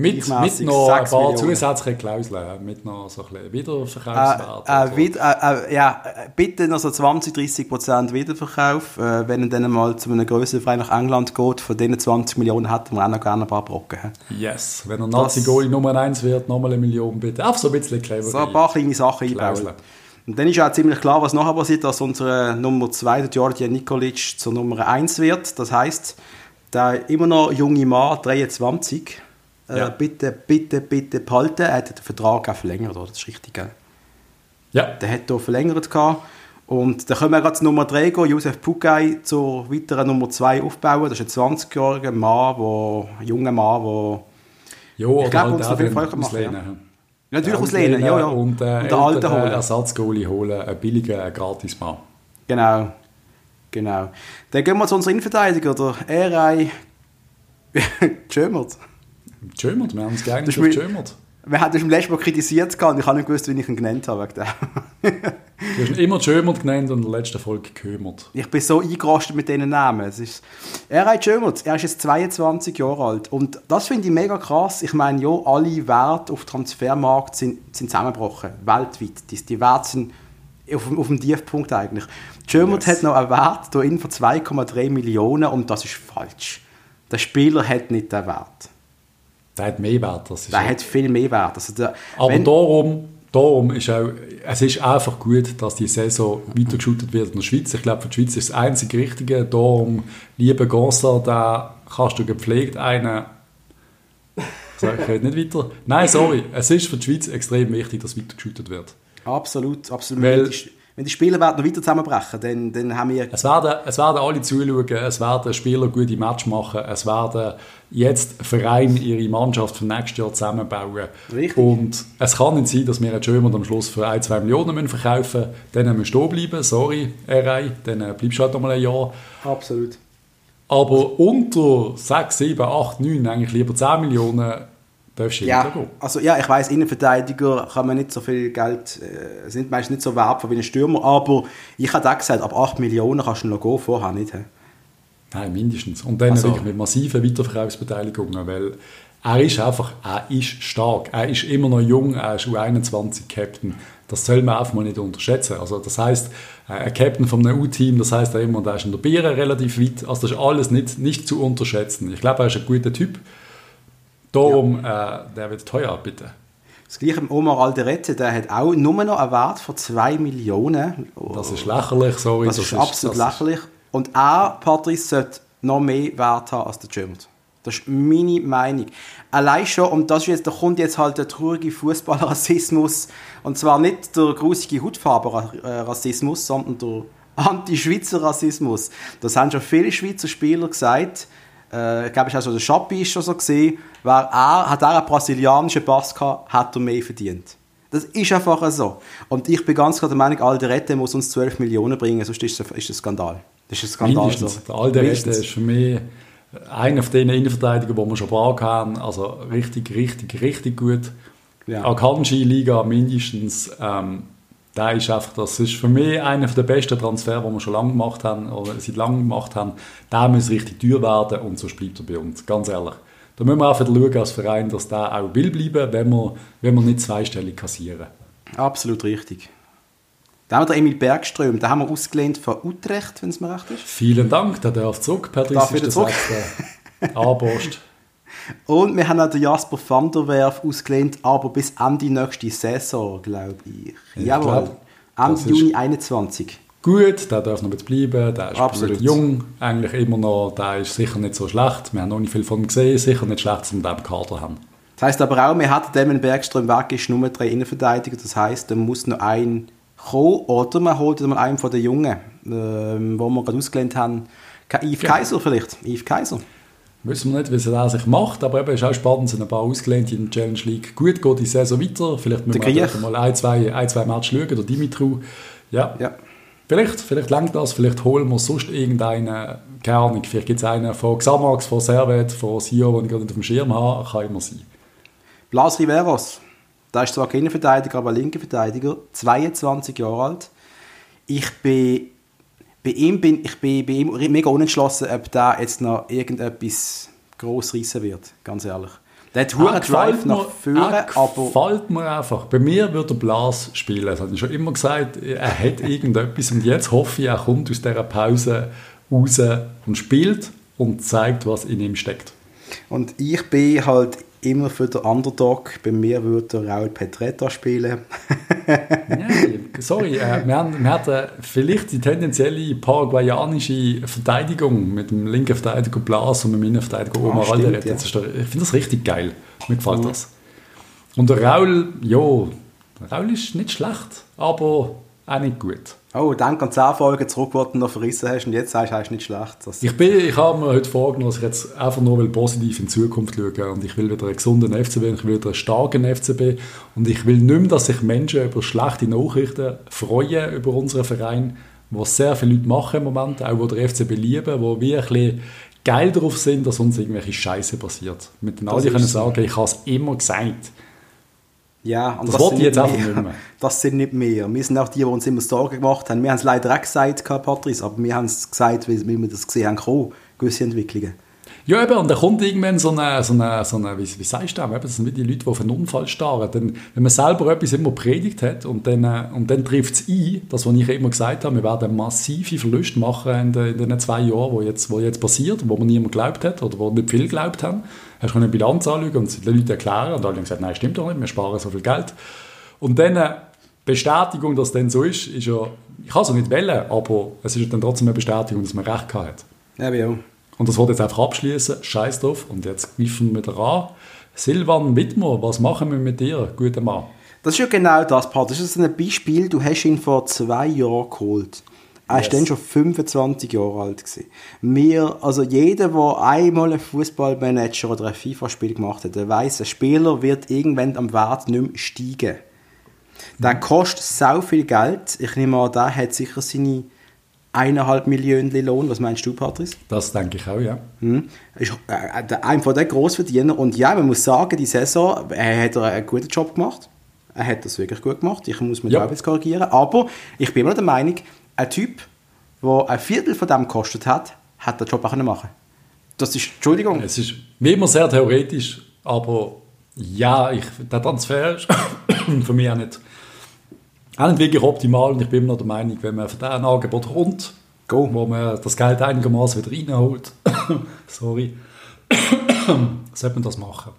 Mit, mit noch ein paar Millionen. zusätzliche Klauseln. Mit noch so ein bisschen Äh, Wiederverkaufswert. äh, oder- wieder, äh, äh, ja, äh, bitte noch so 20, 30 Prozent Wiederverkauf. Äh, wenn er dann mal zu einem größeren Verein nach England geht, von diesen 20 Millionen hätten wir auch noch gerne ein paar Brocken. Yes, wenn er Nazi-Goalie Nummer 1 wird, nochmal eine Million bitte. Einfach so ein bisschen clever. So ein paar kleine Sachen einbauen. Klauseln. Und dann ist auch ziemlich klar, was nachher passiert, dass unsere Nummer 2, der Georgia Nikolic, zur Nummer 1 wird. Das heißt, der immer noch junge Mann, 23, äh, Ja. bitte, bitte, bitte behalten. Er hat den Vertrag auch verlängert, oder? Das ist richtig, gell? Ja, Der hat hier verlängert. Gehabt. Und dann können wir gerade zu Nummer 3 gehen, Josef Pugai zur weiteren Nummer 2 aufbauen. Das ist ein 20-jähriger Mann, wo, ein junger Mann, der jo, oder glaub, halt uns auf jeden den Fall machen, ja. Natürlich Ja, auslehnen, ja, ja. Und, äh, Und den alten holen. Ersatzgoalie holen, einen billigen, einen gratis Mann. Genau. Genau. Dann gehen wir zu unserem Innenverteidiger, der Erei Schömert. Schömert, wir haben uns geeinigt auf mit- Schömert. Wir haben das im letzten Mal kritisiert und ich habe nicht gewusst, wie ich ihn genannt habe. wegen dem. Du hast ihn immer Schömert genannt und in der letzten Folge Kömert. Ich bin so eingerostet mit diesen Namen. Es ist Erei Schömert, er ist jetzt 22 Jahre alt. Und das finde ich mega krass. Ich meine, ja, alle Werte auf dem Transfermarkt sind, sind zusammengebrochen. Weltweit. Die, die Werte sind auf, dem- auf dem Tiefpunkt eigentlich. Schömert Yes. hat noch einen Wert von 2,3 Millionen und das ist falsch. Der Spieler hat nicht den Wert. Der hat mehr Wert. Das Der hat viel mehr Wert. Also der, Aber wenn- darum, darum ist auch, es ist einfach gut, dass die Saison weitergeschüttet wird in der Schweiz. Ich glaube, für die Schweiz ist das einzige Richtige. Darum, lieber Gonza, da kannst du gepflegt einen. Ich rede nicht weiter. Nein, sorry. Es ist für die Schweiz extrem wichtig, dass weitergeschüttet wird. Absolut, absolut. Weil- wenn, die, wenn die Spieler noch weiter zusammenbrechen, dann, dann haben wir Es werden, es werden alle zuschauen, es werden Spieler gute Match machen, es werden jetzt Vereine ihre Mannschaft für nächstes Jahr zusammenbauen. Richtig. Und es kann nicht sein, dass wir einen Schömer am Schluss für 1, 2 Millionen müssen verkaufen müssen. Dann müssen wir stehen bleiben, sorry, RI, dann äh, bleibst du halt noch mal ein Jahr. Absolut. Aber unter 6, 7, 8, 9, eigentlich lieber 10 Millionen darfst du Ja, also ja, ich weiß, Innenverteidiger kann man nicht so viel Geld, äh, sind meistens nicht so wertvoll wie ein Stürmer, aber ich habe auch gesagt, ab 8 Millionen kannst du noch gehen, vorher nicht. hä? Nein, mindestens. Und dann Also- wirklich mit massiven Weiterverkaufsbeteiligungen, weil er ist einfach, er ist stark. Er ist immer noch jung, er ist U21-Captain. Das soll man einfach mal nicht unterschätzen. Also das heißt, ein Captain vom U-Team, das heißt auch immer, der ist in der Biere relativ weit. Also das ist alles nicht, nicht zu unterschätzen. Ich glaube, er ist ein guter Typ. Darum, äh, der wird teuer, bitte. Das gleiche mit Omar Alderete, der hat auch nur noch einen Wert von 2 Millionen. Das ist lächerlich, sorry. Das ist absolut das ist- lächerlich. Und er, Patrice, sollte noch mehr Wert haben als der Germans. Das ist meine Meinung. Allein schon, und das ist jetzt, da kommt jetzt halt der traurige Fußballrassismus. Und zwar nicht der grusige Hautfarbenrassismus, sondern der Anti-Schweizer Rassismus. Das haben schon viele Schweizer Spieler gesagt. Äh, ich glaube, es ist auch so der Schappi ist schon so gesehen. Wer er, hat er einen brasilianischen Pass gehabt, hat er mehr verdient. Das ist einfach so. Und ich bin ganz klar der Meinung, Alderete muss uns 12 Millionen bringen, sonst ist es ist es ein Skandal. Das ist ein Skandal. Mindestens. so. Der Alderete ist für mich einer von den Innenverteidigern, die wir schon braucht haben. Also richtig, richtig, richtig gut. Ja. Akanji-Liga mindestens. Ähm, der ist einfach, das ist für mich einer der besten Transfer, die wir schon lange gemacht haben, oder seit langem gemacht haben. Der muss richtig teuer werden und so bleibt er bei uns, ganz ehrlich. Da müssen wir einfach schauen als Verein, dass der auch will bleiben, wenn wir, wenn wir nicht zweistellig kassieren. Absolut richtig. Dann haben wir Emil Bergström, den haben wir ausgelehnt von Utrecht, wenn es mir recht ist. Vielen Dank, der darf zurück, Patrice Darf ist der zurück? Anpost. Und wir haben auch den Jasper van der Werf ausgelehnt, aber bis Ende nächste Saison, glaube ich. Ich Jawohl. Ende Juni 21. gut, der darf noch jetzt bleiben, der ist Absolut. jung, eigentlich immer noch, der ist sicher nicht so schlecht, wir haben noch nicht viel von ihm gesehen, sicher nicht schlecht, dass wir den im Kader haben. Das heisst aber auch, wir hatten dem Bergström weg, ist nur drei Innenverteidiger. Das heisst, da muss noch ein kommen oder man holt mal einen von den Jungen, ähm, wo wir gerade ausgelehnt haben. Yves Ja. Kaiser vielleicht. Yves Kaiser. Wissen wir nicht, wie er sich macht, aber eben ist auch spannend, sind ein paar ausgelehnt in der Challenge League. Gut geht die Saison weiter, vielleicht müssen wir mal ein, zwei, ein, zwei Matches schauen, der Dimitru. Ja, Ja. Vielleicht, vielleicht lenkt das, vielleicht holen wir sonst irgendeinen, keine Ahnung, vielleicht gibt es einen von Xamax, von Servet, von Sio, den ich gerade nicht auf dem Schirm habe, kann immer sein. Blas Riveros. Da ist zwar kein Innenverteidiger, aber linker Verteidiger. 22 Jahre alt. Ich bin bei ihm bin ich bin bei ihm mega unentschlossen, ob der jetzt noch irgendetwas gross reissen wird, ganz ehrlich. Der hat hohen Drive nach vorne, er aber gefällt mir einfach. Bei mir wird er Blas spielen. Das habe ich schon immer gesagt. Er hat irgendetwas und jetzt hoffe ich, er kommt aus dieser Pause raus und spielt und zeigt, was in ihm steckt. und ich bin halt immer für den Underdog. Bei mir würde Raul Petretta spielen. Nein, sorry, äh, wir, haben, wir hatten vielleicht die tendenzielle paraguayanische Verteidigung mit dem linken Verteidiger Blas und dem Innenverteidiger Omar stimmt, Alderete. ja. Ich finde das richtig geil. Mir gefällt das. Und der Raul, ja, Raul ist nicht schlecht, aber auch nicht gut. Oh, denk an 10 Folgen zurück, wo du noch verrissen hast und jetzt sagst du, ist nicht schlecht. Ich, bin, ich habe mir heute vorgenommen, dass ich jetzt einfach nur will positiv in die Zukunft schaue und ich will wieder einen gesunden FCB, und ich will wieder einen starken FCB und ich will nicht mehr, dass sich Menschen über schlechte Nachrichten freuen über unseren Verein, was sehr viele Leute machen im Moment, auch die der FCB lieben, wo wir ein bisschen geil darauf sind, dass uns irgendwelche Scheiße passiert. Mit den alle ist können sagen, ich habe es immer gesagt. Ja, und Das wollte sind ich jetzt nicht einfach nicht mehr. Das sind nicht wir. Wir sind auch die, die uns immer Sorgen gemacht haben. Wir haben es leider auch gesagt, Patrice, aber wir haben es gesagt, weil wir das gesehen haben, kommen, gewisse Entwicklungen. Ja, eben, und dann kommt irgendwann so eine, so eine, so eine wie, wie sagst du das? Eben, Das sind wie die Leute, die auf einen Unfall starren. Dann, wenn man selber etwas immer predigt hat und dann, äh, und dann trifft es ein, das, was ich immer gesagt habe, wir werden massive Verluste machen in den, in den zwei Jahren, wo jetzt, wo jetzt passiert, wo man niemand geglaubt hat oder wo nicht viel geglaubt haben. Hast du eine Bilanz anschauen und den Leuten erklären und alle haben gesagt, nein, stimmt doch nicht, wir sparen so viel Geld. Und dann äh, Bestätigung, dass es dann so ist, ist ja, ich kann es auch nicht wählen, aber es ist ja dann trotzdem eine Bestätigung, dass man recht gehabt hat. Ja, ja. Und das wollte ich jetzt einfach abschließen. Scheiß drauf. Und jetzt greifen wir wieder an. Silvan Wittmer, was machen wir mit dir, guter Mann? Das ist ja genau das, Pat. Das ist ein Beispiel, du hast ihn vor zwei Jahren geholt. Er war Yes. dann schon 25 Jahre alt. Gewesen. Wir, also jeder, der einmal einen Fußballmanager oder ein FIFA-Spiel gemacht hat, der weiß, ein Spieler wird irgendwann am Wert nicht mehr steigen. Der kostet so viel Geld. Ich nehme an, der hat sicher seine eineinhalb Millionen Lohn. Was meinst du, Patrice? Das denke ich auch, ja. Hm. Ist äh, der- einer von den Grossverdienern. Und ja, man muss sagen, die Saison er hat er einen guten Job gemacht. Er hat das wirklich gut gemacht. Ich muss mich Ja. da auch jetzt korrigieren. Aber ich bin immer der Meinung, ein Typ, der ein Viertel von dem gekostet hat, hat den Job auch machen. Das ist, Entschuldigung, Es ist wie immer sehr theoretisch, aber ja, ich, der Transfer ist für mich auch nicht, auch nicht wirklich optimal und ich bin immer noch der Meinung, wenn man von diesem Angebot kommt, Go. wo man das Geld einigermaßen wieder reinholt, sorry, sollte man das machen.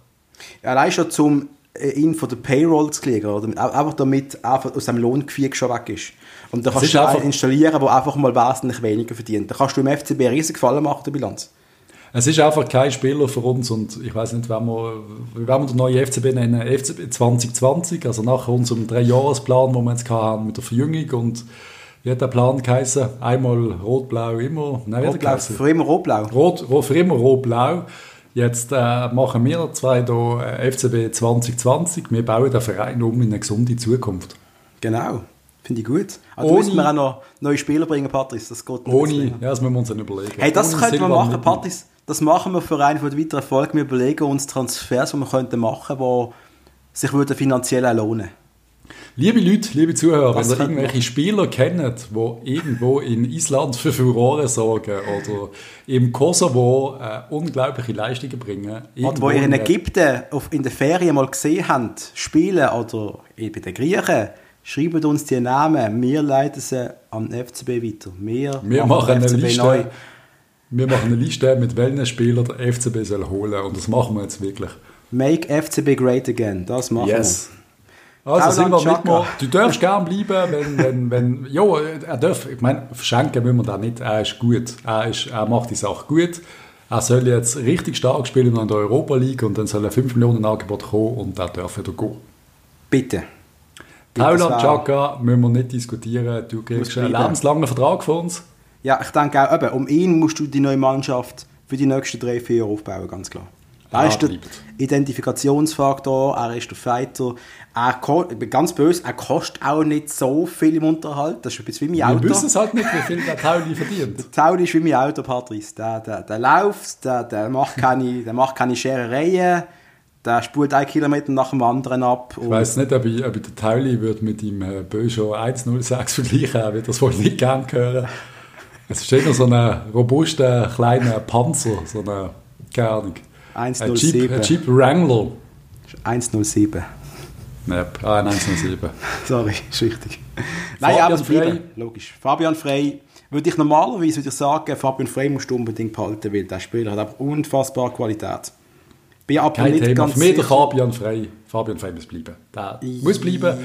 allein schon zum äh, ihn von der Payroll zu kriegen, oder? Einfach damit einfach aus dem Lohngefüge schon weg ist. Und da Es kannst ist du einfach- einen installieren, der einfach mal wesentlich weniger verdient. Da kannst du im FCB einen riesen Gefallen machen, der Bilanz. Es ist einfach kein Spieler für uns und ich weiß nicht, wenn wir, wie wollen wir den neuen FCB nennen? FCB 2020, also nach unserem Dreijahresplan, den wir jetzt haben mit der Verjüngung und wie hat der Plan geheißen? Einmal rot-blau immer, nein, Rot-Blau, geheißen? für immer rot-blau. Rot, rot, für immer rot-blau. Jetzt äh, machen wir zwei hier FCB 2020. Wir bauen den Verein um in eine gesunde Zukunft. Genau. Finde ich gut. Aber Ohne- da müssen wir auch noch neue Spieler bringen, Patrice. Das geht bisschen Ohne, ja, das müssen wir uns dann überlegen. Hey, das Ohne könnten wir Silva machen, Mittel. Patrice. Das machen wir für einen von den weiteren Folgen. Wir überlegen uns Transfers, die wir könnten machen könnten, die sich würden finanziell auch lohnen Liebe Leute, liebe Zuhörer, Das wenn ihr könnte man. irgendwelche Spieler kennt, die irgendwo in Island für Furore sorgen oder im Kosovo äh, unglaubliche Leistungen bringen. Oder irgendwo wo ihr in der- Ägypten auf, in den Ferien mal gesehen habt, spielen oder bei den Griechen, schreibt uns die Namen. Wir leiten sie an den FCB weiter. Wir, Wir machen eine FCB Liste. Wir machen eine Liste mit welchen Spielern der FCB soll holen und das machen wir jetzt wirklich. Make FCB great again. Das machen Yes. Also Tauland sind wir mitmachen. Du darfst gerne bleiben, wenn, wenn, wenn, jo, er darf, ich meine, verschenken müssen wir da nicht, er ist gut, er, ist, er macht die Sache gut. Er soll jetzt richtig stark spielen in der Europa League und dann soll ein 5 Millionen Angebot kommen und er darf wieder gehen. wir. Bitte. Wär- Chaka müssen wir nicht diskutieren, du kriegst einen lebenslangen Vertrag von uns. Ja, ich denke auch, eben, um ihn musst du die neue Mannschaft für die nächsten drei, vier Jahre aufbauen, ganz klar. Er ist der. Identifikationsfaktor, er ist der Fighter. Er, ich bin ganz böse, er kostet auch nicht so viel im Unterhalt. Das ist ein bisschen wie mein Wir Auto. wissen es halt nicht, wie viel der Tauli verdient. Tauli ist wie mein Auto, Patrice. Der, der, der läuft, der, der, macht keine, der macht keine Scherereien, der spult einen Kilometer nach dem anderen ab. Ich weiß nicht, ob ich, ob ich den Tauli würde mit dem äh, Peugeot 106 vergleichen, er wird das wohl nicht gern hören. Es ist eher so ein robuster kleiner Panzer, so eine, keine Ahnung, ein Jeep, 107. ein Jeep Wrangler. 107. Yep. Ah, ein 107. Sorry, ist richtig. Nein, Fabian aber. Frey. Logisch. Fabian Frey, würde ich normalerweise würde ich sagen, Fabian Frey musst du unbedingt behalten, weil der Spieler hat einfach unfassbar Qualität. Bin aber Kein nicht Thema. ganz Für mich der. Fabian Frey. Fabian Frey muss bleiben. Der muss bleiben.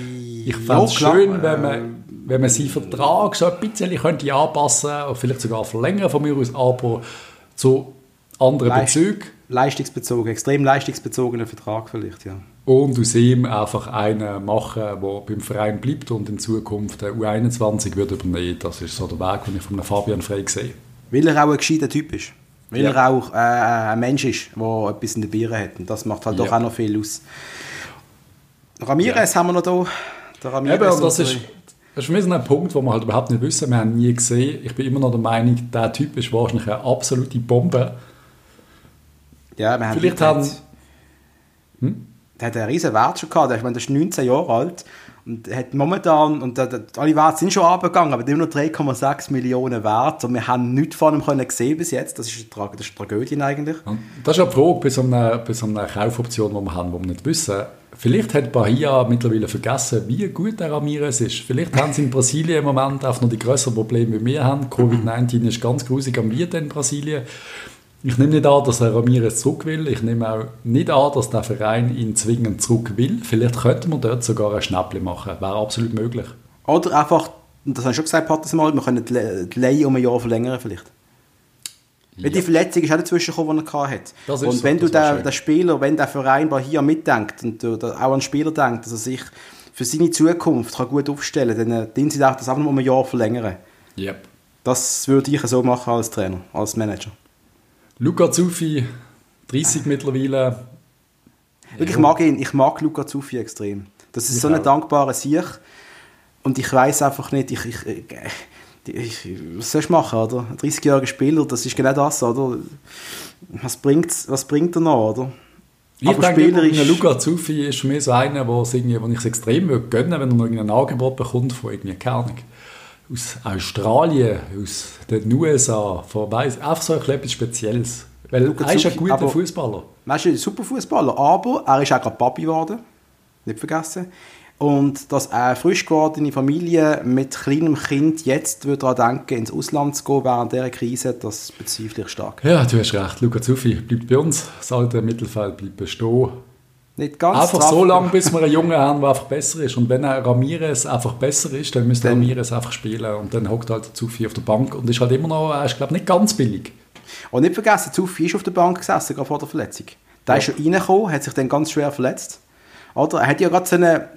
Ich fände es schön, wenn man, wenn man seinen Vertrag so ein bisschen könnte anpassen könnte, vielleicht sogar verlängern von mir aus, aber zu anderen Leist- Bezügen. Leistungsbezogen, extrem leistungsbezogener Vertrag vielleicht, ja. Und aus ihm einfach einen machen, der beim Verein bleibt und in Zukunft der U21 wird übernehmen. Das ist so der Weg, den ich von Fabian Frey sehe. Weil er auch ein gescheiter Typ ist. Weil Ja. er auch äh, ein Mensch ist, der etwas in den Bieren hat. Und das macht halt Ja. doch auch noch viel aus. Ramirez haben wir noch da. Der Ramirez Eben, das ist, das ist für mich so ein Punkt, wo wir halt überhaupt nicht wissen. Wir haben nie gesehen. Ich bin immer noch der Meinung, der Typ ist wahrscheinlich eine absolute Bombe. Ja, wir haben Vielleicht der haben- hat- Der hat einen riesen Wert schon gehabt. Ich meine, der ist 19 Jahre alt und hat momentan, und alle Werte sind schon abgegangen, aber immer noch 3,6 Millionen wert. Und wir haben nichts von ihm können gesehen bis jetzt. Das ist eine, das eine Tragödie eigentlich. Und Das ist eine Frage bei so einer, bei so einer Kaufoption, die wir haben, die wir nicht wissen. Vielleicht hat Bahia mittlerweile vergessen, wie gut der Ramirez ist. Vielleicht haben sie in Brasilien im Moment auch noch die größeren Probleme, wie wir haben. Covid-19 ist ganz grusig am Lied in Brasilien. Ich nehme nicht an, dass der Ramirez zurück will. Ich nehme auch nicht an, dass der Verein ihn zwingend zurück will. Vielleicht könnte man dort sogar ein Schnäppchen machen. Wäre absolut möglich. Oder einfach, das habe ich schon gesagt, Patrick, mal, wir können die Le- die Leihe um ein Jahr verlängern vielleicht. Weil die Verletzung ist auch dazwischen gekommen, die er hatte. Das und so, wenn du das wär der, der Spieler, wenn der Verein bei hier mitdenkt und du auch an den Spieler denkt, dass er sich für seine Zukunft kann gut aufstellen kann, dann dienen sie auch das einfach um ein Jahr verlängern. Yep. Das würde ich so machen als Trainer, als Manager. Luca Zuffi, 30 mittlerweile. Wirklich, Ich mag ihn, ich mag Luca Zuffi extrem. Das ist Ich so ein dankbarer Sieg. Und ich weiß einfach nicht, ich, ich, ich, die, was sollst du machen, oder? Ein 30-jähriger Spieler, das ist genau das, oder? Was bringt, was bringt er noch, oder? Ich Aber denke, spielerisch... Luca Zuffi ist für mich so einer, wo ich es extrem gönnen würde, wenn er noch ein Angebot bekommt von irgendwie, keine Ahnung, aus Australien, aus den USA, von weiss, einfach so etwas Spezielles. Weil Luca er ist ein guter Fußballer. Er ist ein super Fußballer, aber er ist auch gerade Papi geworden. Nicht vergessen. Und dass eine frisch gewordene Familie mit kleinem Kind jetzt daran denken, ins Ausland zu gehen während dieser Krise, das bezweifle ich stark. Ja, du hast recht. Luca Zuffi bleibt bei uns. Das alte Mittelfeld bleibt bestehen. Nicht ganz einfach so lange, bis wir einen Jungen haben, der einfach besser ist. Und wenn Ramirez einfach besser ist, dann müsste Ramirez einfach spielen. Und dann hockt halt Zuffi auf der Bank und ist halt immer noch, er ist glaube nicht ganz billig. Und nicht vergessen, Zuffi ist auf der Bank gesessen, gerade vor der Verletzung. Der ja. ist schon reingekommen, hat sich dann ganz schwer verletzt. Oder? Er hat ja gerade so eine,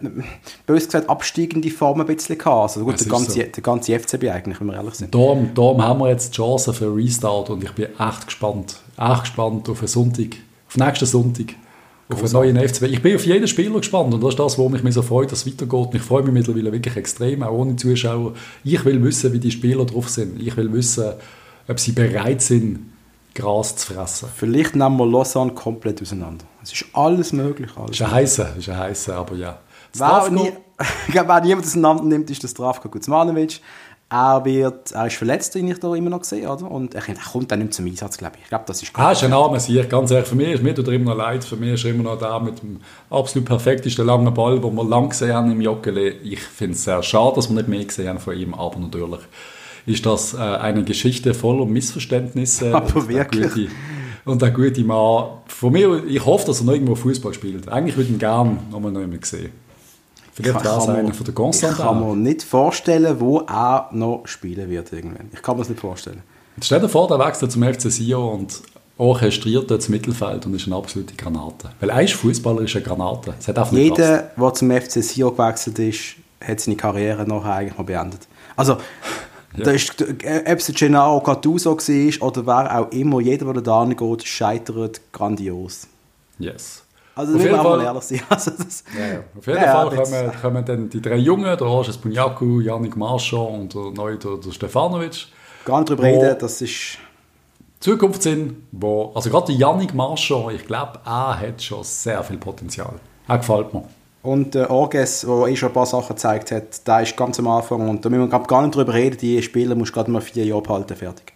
bös gesagt, absteigende Form ein bisschen gehabt. Also gut, der ganze, so. der ganze FCB eigentlich, wenn wir ehrlich sind. Darum, darum haben wir jetzt die Chance für Restart und ich bin echt gespannt. Echt gespannt auf einen Sonntag, auf nächsten Sonntag. Auf einen neuen FCB. Ich bin auf jeden Spieler gespannt und das ist das, ich mich so freue, dass es weitergeht. Und ich freue mich mittlerweile wirklich extrem, auch ohne Zuschauer. Ich will wissen, wie die Spieler drauf sind. Ich will wissen, ob sie bereit sind, Gras zu fressen. Vielleicht nehmen wir Lausanne komplett auseinander. Es ist alles möglich. Alles ist ein heißer, ist ein heißer, aber ja. Wer, nie, wer niemand auseinander nimmt, ist der Stravko Guzmanovic. Er, wird, er ist verletzt, den ich da immer noch gesehen, oder? Und er, er kommt dann nicht zum Einsatz, glaube ich. Ich glaube, das ist gut. Ah, ist ein armer Sieg, ganz ehrlich. Für mich ist mir tut immer noch leid. Für mich ist er immer noch der mit dem absolut perfektesten langen Ball, den wir lang gesehen haben im Joggeli. Ich finde es sehr schade, dass wir nicht mehr gesehen haben von ihm, aber natürlich ist das äh, eine Geschichte voller Missverständnisse. Aber wirklich. Gute, und der gute Mann, von mir, ich hoffe, dass er noch irgendwo Fußball spielt. Eigentlich würde ich ihn gerne noch mal noch sehen. Vielleicht wäre es einer von der. Ich kann mir nicht vorstellen, wo er noch spielen wird irgendwann. Ich kann mir das nicht vorstellen. Jetzt stell dir vor, der wechselt zum FC Sion und orchestriert das Mittelfeld und ist eine absolute Granate. Weil er ist Fußballer, ist eine Granate. Jeder, der zum FC Sion gewechselt ist, hat seine Karriere nachher eigentlich mal beendet. Also, ja. Da ist, ob es Gennaro Gattuso war oder wer auch immer, jeder, der da geht, scheitert grandios. Yes. Also, auf jeden Fall, ehrlich sein. Also das, ja, ja. Auf jeden ja, Fall kommen, kommen dann die drei Jungen, der Roges Bunyaku, Janik Marschall und der neue der, der Stefanovic. Gar nicht drüber reden, das ist... Zukunft sind, wo, also gerade Janik Marschall, ich glaube, er hat schon sehr viel Potenzial. Er gefällt mir. Und der Orges, der eh schon ein paar Sachen gezeigt hat, der ist ganz am Anfang. Und da müssen wir gar nicht drüber reden, die Spieler musst du gerade mal vier Jahre behalten, fertig.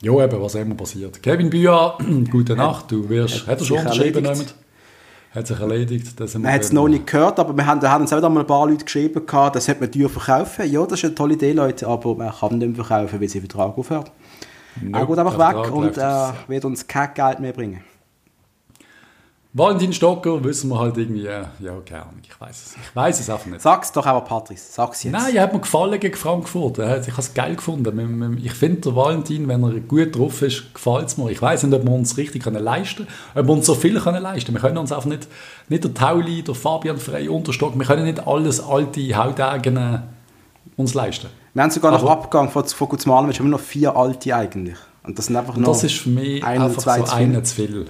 Ja, eben, was immer passiert. Kevin Büa, gute Nacht. Du wirst, hat, er schon unterschrieben? Hat sich erledigt. Das man hat es noch nicht gehört, aber wir haben, da haben uns auch mal ein paar Leute geschrieben, das hätte man teuer verkaufen. Ja, das ist eine tolle Idee, Leute, aber man kann nicht mehr verkaufen, weil sie Vertrag aufhört. Nope, er geht einfach weg und äh, wird uns kein Geld mehr bringen. Valentin Stocker wissen wir halt irgendwie, ja, keine Ahnung, ich weiß es. Ich weiß es einfach nicht. Sag's doch aber, Patrice, sag's jetzt. Nein, er hat mir gefallen gegen Frankfurt. Ich habe es geil gefunden. Ich finde, der Valentin, wenn er gut drauf ist, gefällt es mir. Ich weiß nicht, ob wir uns richtig können leisten können, ob wir uns so viel können leisten Wir können uns einfach nicht, nicht der Tauli, der Fabian Frey, Unterstock, wir können nicht alles alte, hauteigene uns leisten. Wir haben sogar nach Abgang von, von Guzmanovic haben wir noch vier alte eigentlich. Und das sind einfach noch das ist für mich einfach so eine zu viel.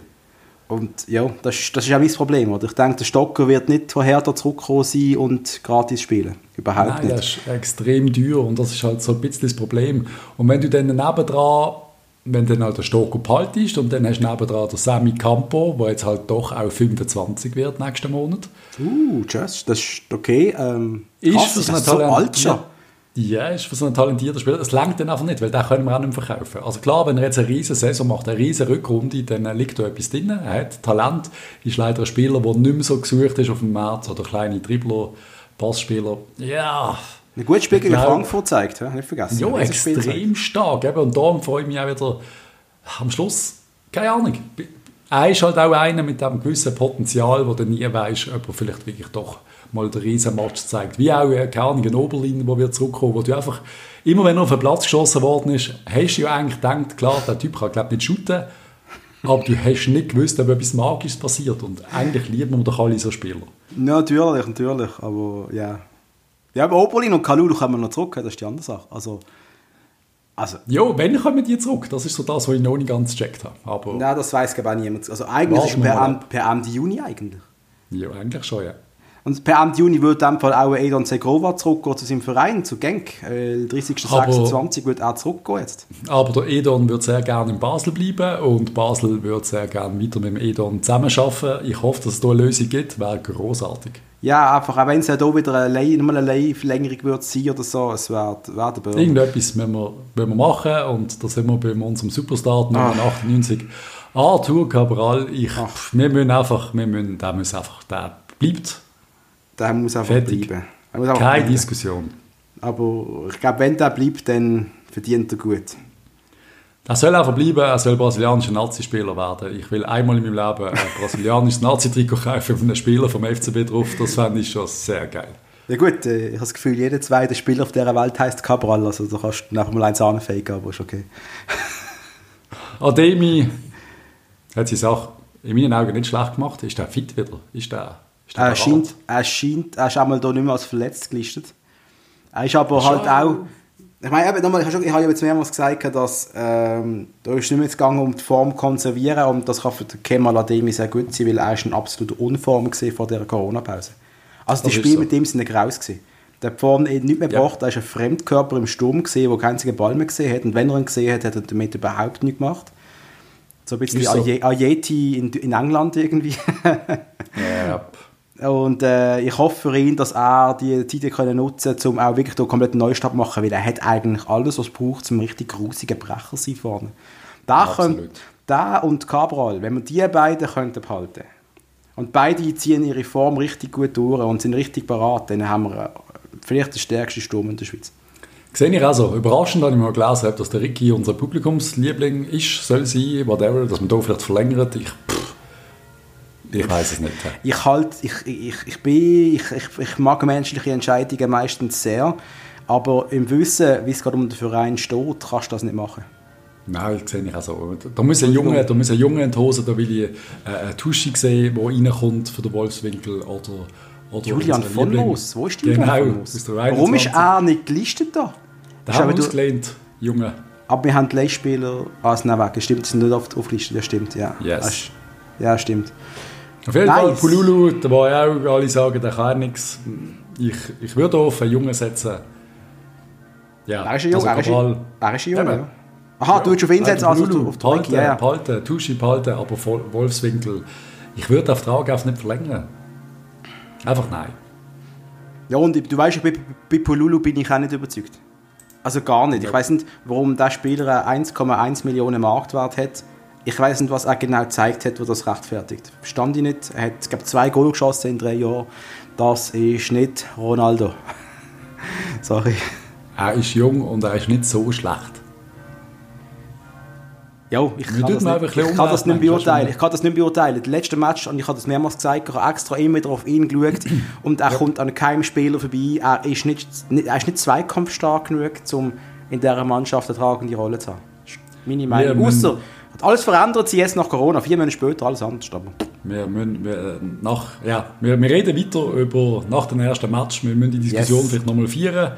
Und ja, das, das ist auch mein Problem. Oder? Ich denke, der Stocker wird nicht von Hertha zurückkommen sein und gratis spielen. Überhaupt Nein, nicht. das ist extrem teuer und das ist halt so ein bisschen das Problem. Und wenn du dann nebendran, wenn dann halt der Stocker behaltest und dann hast du nebendran den Sammy Campo, der jetzt halt doch auch 25 wird nächsten Monat. Uh, just, das ist okay. Ähm, ist krass, für so, so alt schon. Ja, ist für so einen talentierten Spieler. Das langt dann einfach nicht, weil den können wir auch nicht mehr verkaufen. Also klar, wenn er jetzt eine riesige Saison macht, eine riesige Rückrunde, dann liegt da etwas drin. Er hat Talent, ist leider ein Spieler, der nicht mehr so gesucht ist auf dem Markt, oder kleine Dribbler, Passspieler. Ja. Ein gutes Spiel gegen Frankfurt zeigt, nicht vergessen. Ja, extrem stark. Eben. Und darum freue ich mich auch wieder am Schluss, keine Ahnung, er ist halt auch einer mit einem gewissen Potenzial, wo du nie weißt, ob er vielleicht wirklich doch mal den Riesenmatch zeigt. Wie auch, äh, keine Ahnung, ein Oberlin, wo wir zurückkommen, wo du einfach, immer wenn er auf den Platz geschossen worden ist, hast du ja eigentlich gedacht, klar, der Typ kann, glaube nicht shooten, aber du hast nicht gewusst, ob etwas Magisches passiert. Und eigentlich lieben wir doch alle so Spieler. Ja, natürlich, natürlich, aber ja. Ja, aber Oberlin und Kalulu kommen noch zurück, das ist die andere Sache. Also, also, ja, wenn kommen die zurück? Das ist so das, was ich noch nicht ganz gecheckt habe. Aber Nein, das weiß ich niemand. Also eigentlich ist per, per Ende Juni eigentlich. Ja, eigentlich schon, ja. Und per Ende Juni wird dem Fall auch Edon Segrova zurückgehen zu seinem Verein, zu Genk. Äh, 30.26 wird er zurückgehen jetzt. Aber der Edon wird sehr gerne in Basel bleiben und Basel wird sehr gerne weiter mit dem Edon zusammenarbeiten. Ich hoffe, dass es da eine Lösung gibt, wäre großartig. Ja, einfach, auch wenn es ja hier wieder eine, Leih, nochmal eine Leihverlängerung wird sein oder so, es wäre wär der. Irgendetwas müssen wir, müssen wir machen und da sind wir bei unserem Superstar Nummer Ah. 98. Arthur Cabral, ich, wir müssen einfach, wir müssen, der muss einfach, der bleibt. Der muss einfach Fertig. bleiben. Einfach Keine bleiben. Diskussion. Aber ich glaube, wenn der bleibt, dann verdient er gut. Er soll einfach bleiben, er soll brasilianischer Nazi-Spieler werden. Ich will einmal in meinem Leben ein brasilianisches Nazi-Trikot kaufen mit einem Spieler vom FCB drauf. Das fände ich schon sehr geil. Ja gut, äh, ich habe das Gefühl, jeder zweite Spieler auf dieser Welt heißt Cabral, also da kannst du nachher mal eins anfegen, aber ist okay. Ademi hat seine Sache in meinen Augen nicht schlecht gemacht. Ist der fit wieder? Ist der, ist der Er scheint, er scheint, er ist einmal hier nicht mehr als verletzt gelistet. Er ist aber halt auch, ich meine, eben, nochmal, ich habe schon- ja jetzt mehrmals gesagt, dass ähm, da ist nicht mehr gegangen um die Form zu konservieren und das kann für Kemal Ademi sehr gut sein, weil er ist ein absoluter Unform gesehen vor dieser Corona-Pause. Also die Das Spiele so. mit ihm sind graus gewesen. Der hat eh nicht mehr Ja. gebracht, er ist ein Fremdkörper im Sturm gesehen, der keinen einzigen Ball mehr gesehen hat und wenn er ihn gesehen hat, hat er damit überhaupt nichts gemacht. So ein bisschen wie so. Aye- Ayeti in, in England irgendwie. Ja. Und äh, ich hoffe für ihn, dass er die Zeit können nutzen kann, um auch wirklich einen Neustart zu machen, weil er hat eigentlich alles, was es braucht, um richtig grusiger Brecher zu sein vorne. Da da und Cabral, wenn wir die beiden könnten behalten und beide ziehen ihre Form richtig gut durch und sind richtig parat, dann haben wir äh, vielleicht den stärksten Sturm in der Schweiz. Sehe ich also. Überraschend habe ich mal gelesen, dass der Ricky unser Publikumsliebling ist, soll sein, whatever, dass man da vielleicht verlängert. Ich, pff, ich weiß es nicht. Ich halt, ich, ich, ich bin, ich, ich, ich mag menschliche Entscheidungen meistens sehr, aber im Wissen, wie es gerade um den Verein steht, kannst du das nicht machen. Nein, das sehe ich auch so. Da muss ein Junge, da muss ein Junge in die Hose, da will ich äh, eine Tusche sehen, die reinkommt für den Wolfswinkel oder, oder Julian von. Moos, wo ist Julian Genau, von der Warum ist 21. er nicht gelistet da? Da haben wir ausgelehnt, Junge. Aber wir haben die Leihspieler... Ah, es nein, weg. Stimmt, sind nicht auf, aufgelistet. Ja, stimmt, ja. Yes. Das Ja, stimmt. Auf jeden Nice. Fall, Pululu, da war ja auch, alle sagen, der kann nichts. Ich, ich würde auf einen Jungen setzen. Ja, Er ist ein Junge. also er, ist er ist ein Junge, ja. Aha, du willst auf ihn setzen, also Pululu, du- auf Ricky, ja, ja. behalten, Tuschi behalten, aber Wolfswinkel. Ich würde den Vertrag einfach nicht verlängern. Einfach nein. Ja, und du weißt, bei, bei Pululu bin ich auch nicht überzeugt. Also gar nicht. Ich weiß nicht, warum der Spieler einen 1,1 Millionen Marktwert hat. Ich weiß nicht, was er genau gezeigt hat, wo das rechtfertigt. Verstand ich nicht. Er hat, ich glaube, zwei Goal geschossen in drei Jahren. Das ist nicht Ronaldo. Sorry. Er ist jung und er ist nicht so schlecht. Ja, ich kann, das nicht, ich kann das nicht beurteilen. Ich kann das nicht beurteilen. Das letzte Match, und ich habe das mehrmals gesagt, ich habe extra immer wieder auf ihn geschaut und er kommt an keinem Spieler vorbei. Er ist nicht, er ist nicht zweikampfstark genug, um in dieser Mannschaft eine tragende Rolle zu haben. Das ist meine Meinung. Hat alles verändert sich jetzt nach Corona. Vier Monate später alles anders. Aber Wir, müssen, wir, nach, ja, wir, wir reden weiter über nach dem ersten Match. Wir müssen die Diskussion Yes. vielleicht nochmal feiern.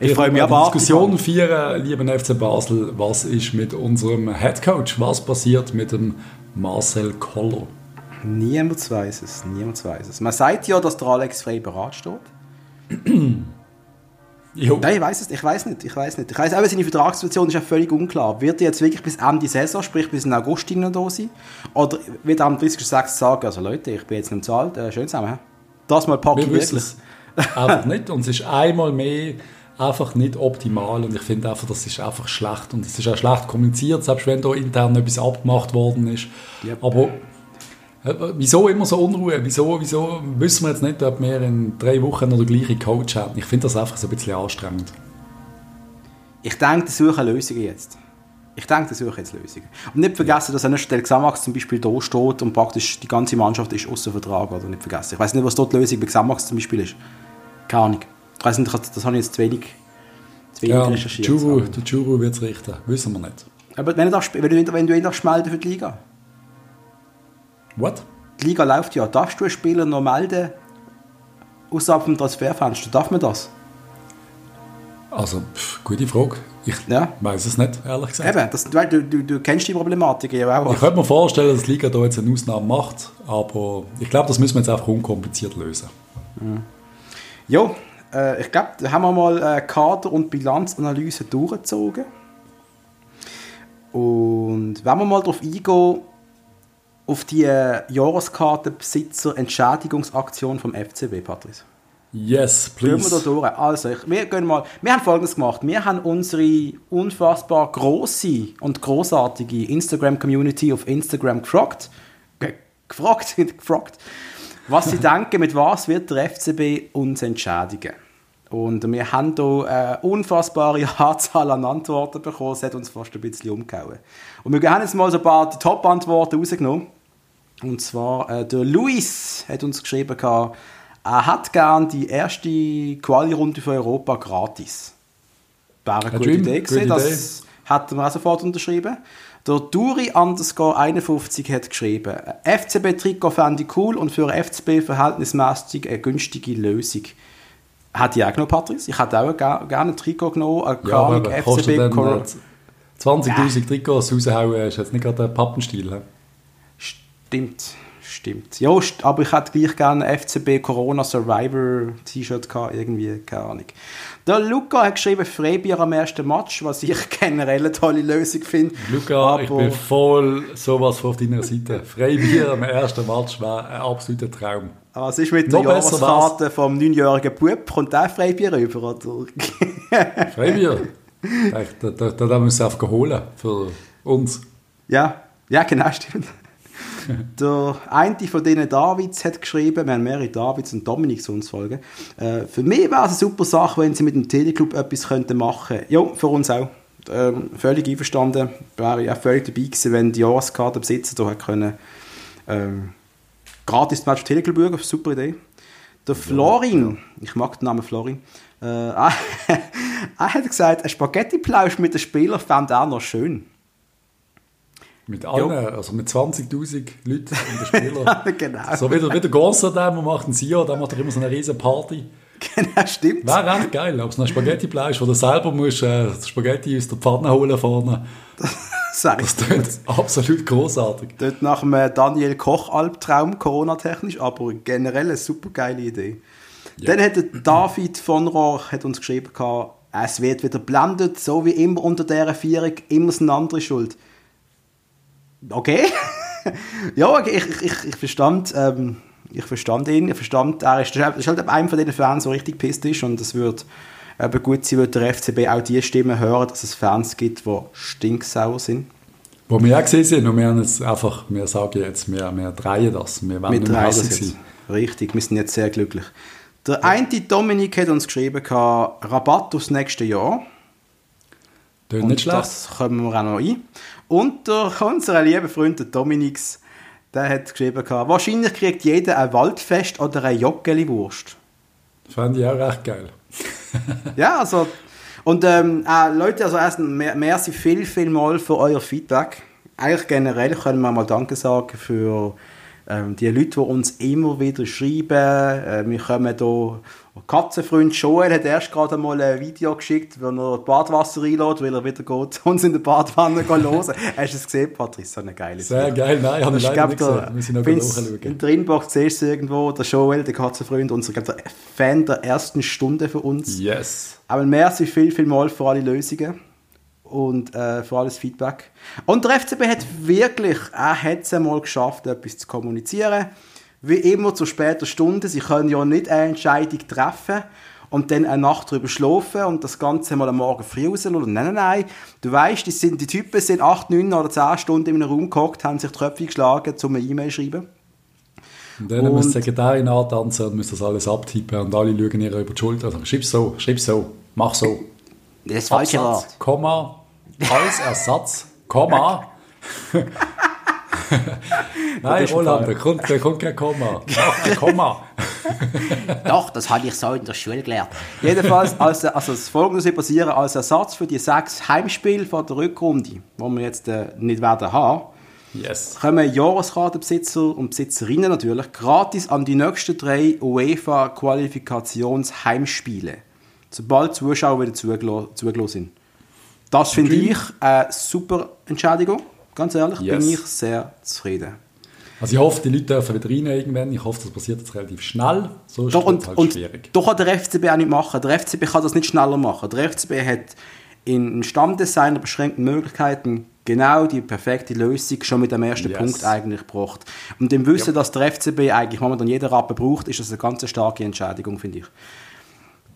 Ich freue mich Die aber Diskussion feiern, lieben FC Basel. Was ist mit unserem Headcoach? Was passiert mit dem Marcel Koller? niemand weiß es. Niemand weiß es. Man sagt ja, dass der Alex frei bereit steht. Jo. Nein, ich weiß es, ich weiß nicht, ich weiß nicht. Ich weiß auch, seine Vertragssituation ist ja völlig unklar. Wird er jetzt wirklich bis Ende Saison, sprich bis in August da sein? Oder wird er am 30.06. sagen, also Leute, ich bin jetzt nicht zahlt, äh, schön zusammen? Das mal packe Wir ich wissen wirklich. es einfach nicht. Und es ist einmal mehr einfach nicht optimal. Und ich finde einfach, das ist einfach schlecht. Und es ist auch schlecht kommuniziert, selbst wenn da intern etwas abgemacht worden ist. Yep. Aber wieso immer so Unruhe? Wieso, wieso wissen wir jetzt nicht, ob wir in drei Wochen noch den gleichen Coach haben? Ich finde das einfach so ein bisschen anstrengend. Ich denke, die suchen Lösungen jetzt. Ich denke, die suchen jetzt Lösungen. Und nicht vergessen, dass an der Stelle Xamax zum Beispiel da steht und praktisch die ganze Mannschaft ist außer Vertrag, oder nicht vergessen. Ich weiß nicht, was dort die Lösung bei Xamax zum Beispiel ist. Keine Ahnung. Ich weiß nicht, das habe ich jetzt zu wenig, zu wenig Ja, recherchiert. Aber- der Juru wird es richten. Wissen wir nicht. Aber wenn du, wenn, du, wenn du ihn darfst melden für die Liga. What? Die Liga läuft ja. Darfst du einen Spieler noch melden außerhalb vom Transferfenster? Darf man das? Also, pff, gute Frage. Ich Ja. weiß es nicht, ehrlich gesagt. Eben, das, du, du, du kennst die Problematik ja auch. Ich könnte mir vorstellen, dass die Liga da jetzt eine Ausnahme macht, aber ich glaube, das müssen wir jetzt einfach unkompliziert lösen. Ja, äh, ich glaube, da haben wir mal äh, Kader- und Bilanzanalyse durchgezogen. Und wenn wir mal darauf eingehen, auf die äh, Jahreskartenbesitzer-Entschädigungsaktion vom FCB, Patrice. Yes, Gehen wir please. da durch. Also, ich, wir, gehen mal, wir haben folgendes gemacht. Wir haben unsere unfassbar große und großartige Instagram-Community auf Instagram gefragt. Ge gefragt, gefragt, was sie denken, mit was wird der FCB uns entschädigen. Und wir haben hier eine unfassbare Anzahl an Antworten bekommen. Es hat uns fast ein bisschen umgehauen. Und wir haben jetzt mal so ein paar Top-Antworten rausgenommen. Und zwar, äh, der Luis hat uns geschrieben, gehabt, er hat gern die erste Quali-Runde für Europa gratis. Wäre eine Ein gute Idee gewesen, das hätten wir auch sofort unterschrieben. Der Duri underscore 51 hat geschrieben, FCB-Trikot fände ich cool und für FCB verhältnismäßig eine günstige Lösung. Hätte ich auch genommen, Patrice. Ich hätte auch gerne ein Trikot genommen, eine Ja, aber Ahnung, kostet dann Cor- äh, 20'000 Trikots raushauen, ist jetzt nicht gerade ein Pappenstiel. he? Stimmt, stimmt. Ja, aber ich hätte gleich gerne ein FCB Corona Survivor T-Shirt gehabt, irgendwie, keine Ahnung. Der Luca hat geschrieben, Freibier am ersten Match, was ich generell eine tolle Lösung finde. Luca, ich Aber- bin voll sowas von auf deiner Seite. Freibier am ersten Match wäre ein absoluter Traum. Was ist mit der Noch besser Jahreskarte vom neunjährigen Bub? Kommt der Freibier rüber? Oder? Freibier? da, da, da, da müssen wir einfach holen für uns. ja, ja, genau, stimmt. Der eine von denen, Davids, hat geschrieben, wir haben mehrere Davids und Dominiks uns folgen. Äh, für mich wäre es eine super Sache, wenn sie mit dem Teleclub etwas könnten machen könnten. Ja, für uns auch. Ähm, völlig einverstanden. Wäre ich auch völlig dabei gewesen, wenn die Jahreskartenbesitzer da hätten können, ähm, gratis Match Teleclub schauen. Super Idee. Der Florin, ich mag den Namen Florin, äh, er hat gesagt, ein Spaghetti-Plausch mit den Spielern fände er noch schön. Mit allen, also mit 20'000 Leuten und den Spielern. genau. So wie der, wie der macht ein Sio, der macht immer so eine riesen Party. Genau, stimmt. Wäre echt geil, ob es noch Spaghetti-Fleisch, wo du selber musst, äh, Spaghetti aus der Pfanne holen vorne. Das klingt absolut großartig. Dort nach einem Daniel Koch-Albtraum, Corona-technisch, aber generell eine super geile Idee. Dann hat David von Rohr hat uns geschrieben, es wird wieder blendet, so wie immer unter dieser Vierung, immer eine andere Schuld. Okay. ja, ich, ich, ich, verstand, ähm, ich verstand ihn, ich verstand, er ist, ist halt einer von den Fans, der richtig pisst ist und es wird eben gut sein, wird der FCB auch die Stimmen hören, dass es Fans gibt, die stinksauer sind. Wo wir auch gesehen sind, und wir haben jetzt einfach, wir sagen jetzt, wir, wir drehen das, wir mehr drei hässlich das sein. jetzt. Richtig, wir sind jetzt sehr glücklich. Der eine Dominik hat uns geschrieben, Rabatt aufs nächste Jahr. Tönt Und das kommen wir auch noch ein. Und der, unser lieber Freund der Dominix, der hat geschrieben, wahrscheinlich kriegt jeder ein Waldfest oder eine Joggeli-Wurst. Das fände ich auch recht geil. Ja, also. Und ähm, äh, Leute, also erst mer- merci viel, viel mal für euer Feedback. Eigentlich generell können wir mal Danke sagen für ähm, die Leute, die uns immer wieder schreiben. Äh, wir kommen hier. Katzenfreund Joel hat erst gerade mal ein Video geschickt, wo er Badwasser einlädt, weil er wieder geht, uns in der Badwanne hören Hast du es gesehen, Patrice? So eine geile Sehr geil, nein, habe ich ich leider nicht gesehen. Wir müssen noch nachschauen. in der Inbox siehst du irgendwo, der Joel, der Katzenfreund, unser der Fan der ersten Stunde für uns. Yes. Aber merci viel, viel mal für alle Lösungen und äh, für alles Feedback. Und der FCB hat wirklich, er hat es einmal geschafft, etwas zu kommunizieren. Wie immer zu später Stunde. Sie können ja nicht eine Entscheidung treffen und dann eine Nacht drüber schlafen und das Ganze mal am Morgen früh rauslassen. Nein, nein, nein. Du weißt, die, sind, die Typen sind 8, 9 oder 10 Stunden in einem Raum gehockt, haben sich die Köpfe geschlagen, um eine E-Mail zu schreiben. Und dann Und- muss die Sekretärin antanzen und muss das alles abtippen und alle schauen ihr über die Schulter. Also, schreib so, schreib so, mach so. Das Absatz, Komma, als Ersatz, Komma. Nein, Roland, da kommt, da kommt kein Komma. Mach ein Komma. Doch, das habe ich so in der Schule gelernt. Jedenfalls, als, also das Folgende passieren, als Ersatz für die sechs Heimspiele von der Rückrunde, die wir jetzt äh, nicht werden haben, Yes. kommen Jahreskartenbesitzer und Besitzerinnen natürlich gratis an die nächsten drei UEFA-Qualifikationsheimspiele, sobald die Zuschauer wieder zugelassen sind. Das finde ich eine super Entschädigung, ganz ehrlich, bin Yes. ich sehr zufrieden. Also ich hoffe, die Leute dürfen wieder rein irgendwann. Ich hoffe, das passiert jetzt relativ schnell. So ist Doch, es und, halt und schwierig. doch kann der FCB auch nicht machen. Der FCB kann das nicht schneller machen. Der FCB hat in Stammdesigner beschränkten Möglichkeiten genau die perfekte Lösung schon mit dem ersten Yes. Punkt eigentlich gebracht. Und im Wissen, dass der FCB eigentlich momentan jeden Rappen braucht, ist das eine ganz starke Entscheidung, finde ich.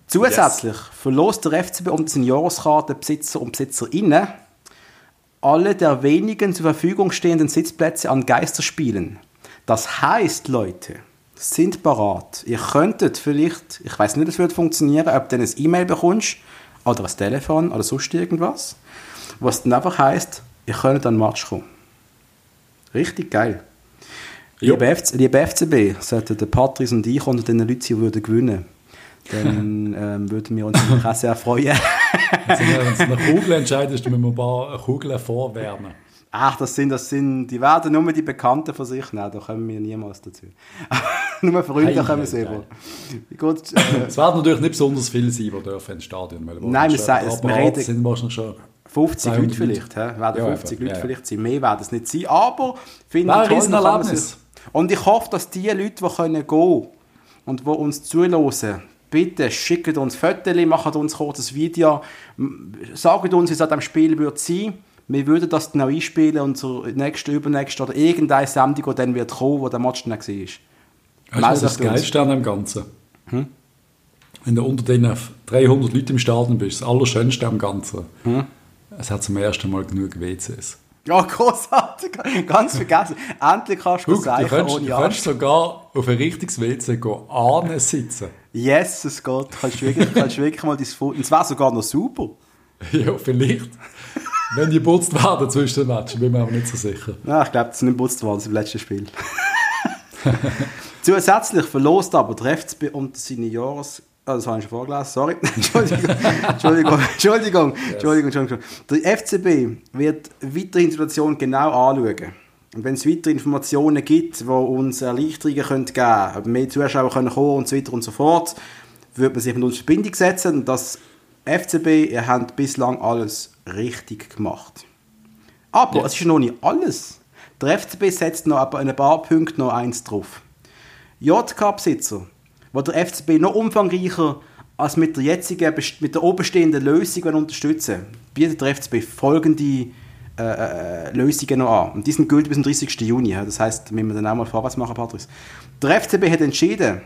Zusätzlich verlost der FCB und Seniorenkartenbesitzer und Besitzerinnen alle der wenigen zur Verfügung stehenden Sitzplätze an Geisterspielen. Das heißt, Leute, sind parat. Ihr könntet vielleicht, ich weiß nicht, ob es wird funktionieren, ob du ein E-Mail bekommst oder ein Telefon oder sonst irgendwas, was dann einfach heißt, ihr könnt an den Match kommen. Richtig geil. Liebe, FC, liebe FCB, sollten der Patrice und ich unter den Leuten hier würden gewinnen, dann ähm, würden wir uns auch sehr freuen. Wenn es eine Kugel entscheidet, müssen wir ein paar Kugeln vorwärmen. Ach, das sind, das sind, die werden nur die Bekannten von sich nehmen, da kommen wir niemals dazu. nur Freunde Ei, kommen sie über. Gut, äh, Es werden natürlich nicht besonders viele sein, die dürfen ins Stadion wollen. Nein, wir sagen- wir reden- sind wahrscheinlich schon 50 200 Leute vielleicht, hä? werden Ja, 50 eben, Leute ja, ja. vielleicht sein, mehr werden es nicht sein, aber finde ich ein toll, Riesenerlebnis. sich- Und ich hoffe, dass die Leute, die können gehen und die uns zuhören, bitte schickt uns Fotos, macht uns ein Video, m- sagt uns, wie es an diesem Spiel wird sein. Wir würden das dann auch einspielen und zur nächsten, übernächsten oder irgendeine Sendung, die dann wird kommen, wo der Match dann war. Weißt du, Meldet was das bei uns. Geilste an dem Ganzen? Hm? Wenn du unter den 300 Leuten im Stadion bist, das Allerschönste am Ganzen. Hm? Es hat zum ersten Mal genug WCs. Ja, großartig. Ganz vergessen. Endlich kannst du Guck, du sagen, kannst, ohne du kannst sogar auf ein richtiges WC gehen, sitzen. Yes, es geht. Du kannst wirklich, kannst wirklich mal dein Foto. Und es wäre sogar noch super. ja, vielleicht. Wenn die putzt werden zwischen den Matchen, bin ich mir aber nicht so sicher. Ja, ich glaube, das ist nicht geputzt worden im letzten Spiel. Zusätzlich verlost aber der FCB unter seine Jahres... Oh, das habe ich schon vorgelesen, sorry. Entschuldigung, Entschuldigung, Entschuldigung, Entschuldigung, Entschuldigung. Der FCB wird weiterhin die Situation genau anschauen. Und wenn es weitere Informationen gibt, die uns Erleichterungen geben können, ob mehr Zuschauer können kommen und so weiter und so fort, wird man sich mit uns in Verbindung setzen. Und das FCB, ihr habt bislang alles richtig gemacht. Aber es ist noch nicht alles. Der FCB setzt noch ein paar Punkten noch eins drauf. JK-Besitzer, wo der FCB noch umfangreicher als mit der jetzigen, mit der oberstehenden Lösung unterstützen bietet der FCB folgende äh, äh, Lösungen noch an. Und die sind gültig bis zum 30. Juni. Das heißt, müssen wir dann auch mal vorwärts machen, Patrice. Der FCB hat entschieden,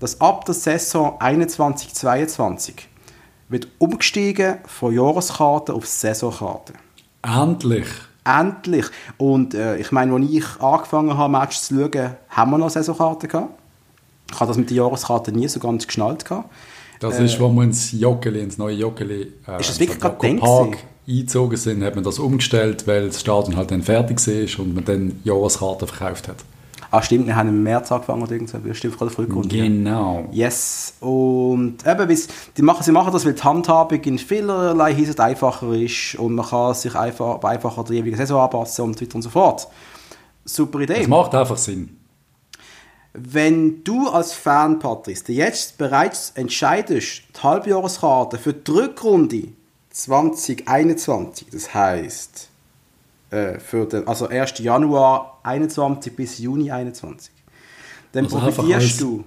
dass ab der Saison 21-22 wird umgestiegen von Jahreskarte auf Saisonkarte. Endlich. Endlich. Und äh, ich meine, als ich angefangen habe, Matches zu schauen, haben wir noch Saisonkarten gehabt. Ich habe das mit der Jahreskarte nie so ganz geschnallt. Gehabt. Das ist, wo wir ins Joggeli, ins neue Joggeli, äh, Ist das wirklich Park eingezogen sind, hat man das umgestellt, weil das Stadion halt dann fertig war und man dann Jahreskarten verkauft hat. Ah, stimmt, wir haben im März angefangen oder irgend so. Wir stimmt gerade früh gegründet. Genau. Yes. Und eben, die machen, sie machen das, weil die Handhabung in vielerlei Hinsicht einfacher ist und man kann sich einfach, einfacher der jeweiligen Saison anpassen und so weiter und so fort. Super Idee. Das macht einfach Sinn. Wenn du als Fan, Patrice, dir jetzt bereits entscheidest, die Halbjahreskarte für die Rückrunde 2021, das heißt äh, für den, also 1. Januar 21 bis Juni 21, dann Also profitierst du.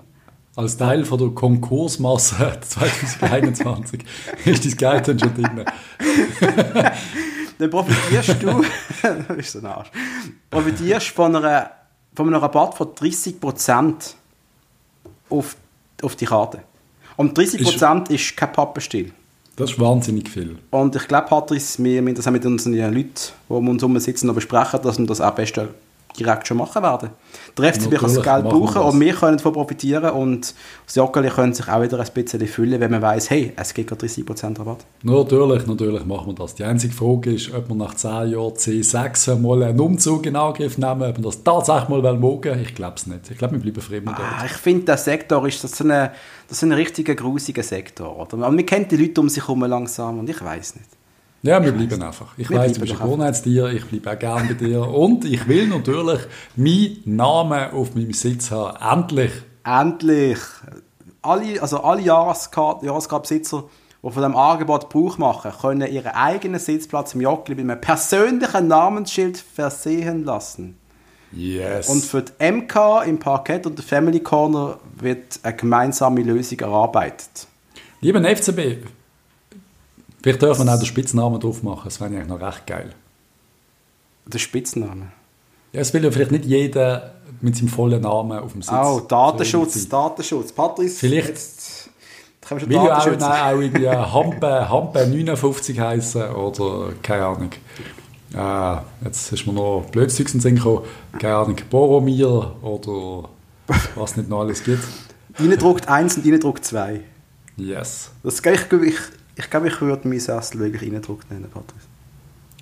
Als Teil von der Konkursmasse 2021 ist dein Geld dann schon drin. dann profitierst du, das ist so ein Arsch, profitierst von, einer, von einem Rabatt von 30% auf, auf die Karte. Und 30% ist, kein Pappenstiel. Das ist wahnsinnig viel. Und ich glaube, Patrice, wir müssen das auch mit unseren Leuten, die um uns herum sitzen, noch besprechen, dass wir das auch besten direkt schon machen werden. Der FCB kann das Natürlich Geld brauchen das. und wir können davon profitieren und das Joggeli können sich auch wieder ein bisschen füllen, wenn man weiß, hey, es gibt gerade 30% Rabatt. Natürlich, natürlich machen wir das. Die einzige Frage ist, ob wir nach 10 Jahren C6 mal einen Umzug in Angriff nehmen, ob wir das tatsächlich mal mögen. Ich glaube es nicht. Ich glaube, wir bleiben fremd Ah, ich finde, der Sektor ist das so eine, das ist ein richtiger grusiger Sektor. Oder? Man kennt die Leute um sich herum langsam und ich weiß nicht. Ja, wir bleiben einfach. Ich weiß, du bist ein. Gewohnheitstier, ich bleibe auch gerne bei dir. Und ich will natürlich meinen Namen auf meinem Sitz haben. Endlich. Endlich! Alle, also alle Jahreskarte- Jahreskartenbesitzer, die von diesem Angebot Gebrauch machen, können ihren eigenen Sitzplatz im Joggeli mit einem persönlichen Namensschild versehen lassen. Yes. Und für die MK im Parkett und der Family Corner wird eine gemeinsame Lösung erarbeitet. Lieber FCB, vielleicht dürfen wir auch den Spitznamen drauf machen, das wäre eigentlich noch recht geil. Der Spitzname. Ja, es will ja vielleicht nicht jeder mit seinem vollen Namen auf dem Sitz. Oh, Datenschutz. Datenschutz. Patrice, Vielleicht- jetzt wir schon Will ja auch, nein, auch irgendwie Hampe, Hampe 59 heißen oder keine Ahnung. Äh, jetzt ist mir noch Zeugs in Sinn gekommen. Keine Ahnung, Boromir oder was nicht noch alles gibt. Reindruckt 1 und Reindruckt 2. Yes. Das, ich, ich, ich, ich glaube, ich würde meinen Sessel wirklich Reindruckt nennen, Patrice.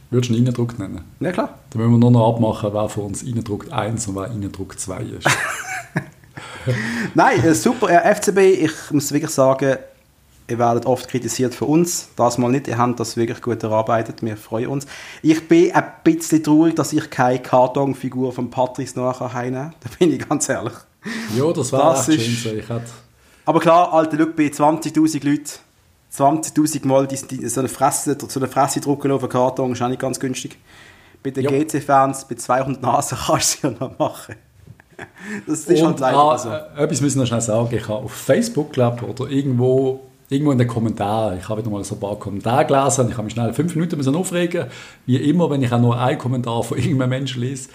Würdest du ihn Eindruck nennen? Ja, klar. Dann müssen wir nur noch abmachen, wer von uns Eindruck 1 und wer Eindruck 2 ist. Nein, äh, super. Äh, FCB, ich muss wirklich sagen, ihr werdet oft kritisiert für uns. Das mal nicht. Ihr habt das wirklich gut erarbeitet. Wir freuen uns. Ich bin ein bisschen traurig, dass ich keine Kartonfigur von Patrice nachher heimnehmen Da bin ich ganz ehrlich. ja, das wäre Das echt ist- schön. so. Hätte Aber klar, Alter, schau, bei 20'000 Leuten, 20'000 Mal die, so, eine Fresse, so eine Fresse drucken auf einen Karton ist auch nicht ganz günstig. Bei den. GC-Fans, bei 200 Nasen kannst du ja noch machen. Das ist halt Und leider ah, so. äh, etwas müssen wir schnell sagen. Ich habe auf Facebook, glaube oder irgendwo, irgendwo in den Kommentaren, ich habe wieder mal so ein paar Kommentare gelesen und ich habe mich schnell fünf Minuten müssen aufregen Wie immer, wenn ich auch nur einen Kommentar von irgendeinem Menschen lese.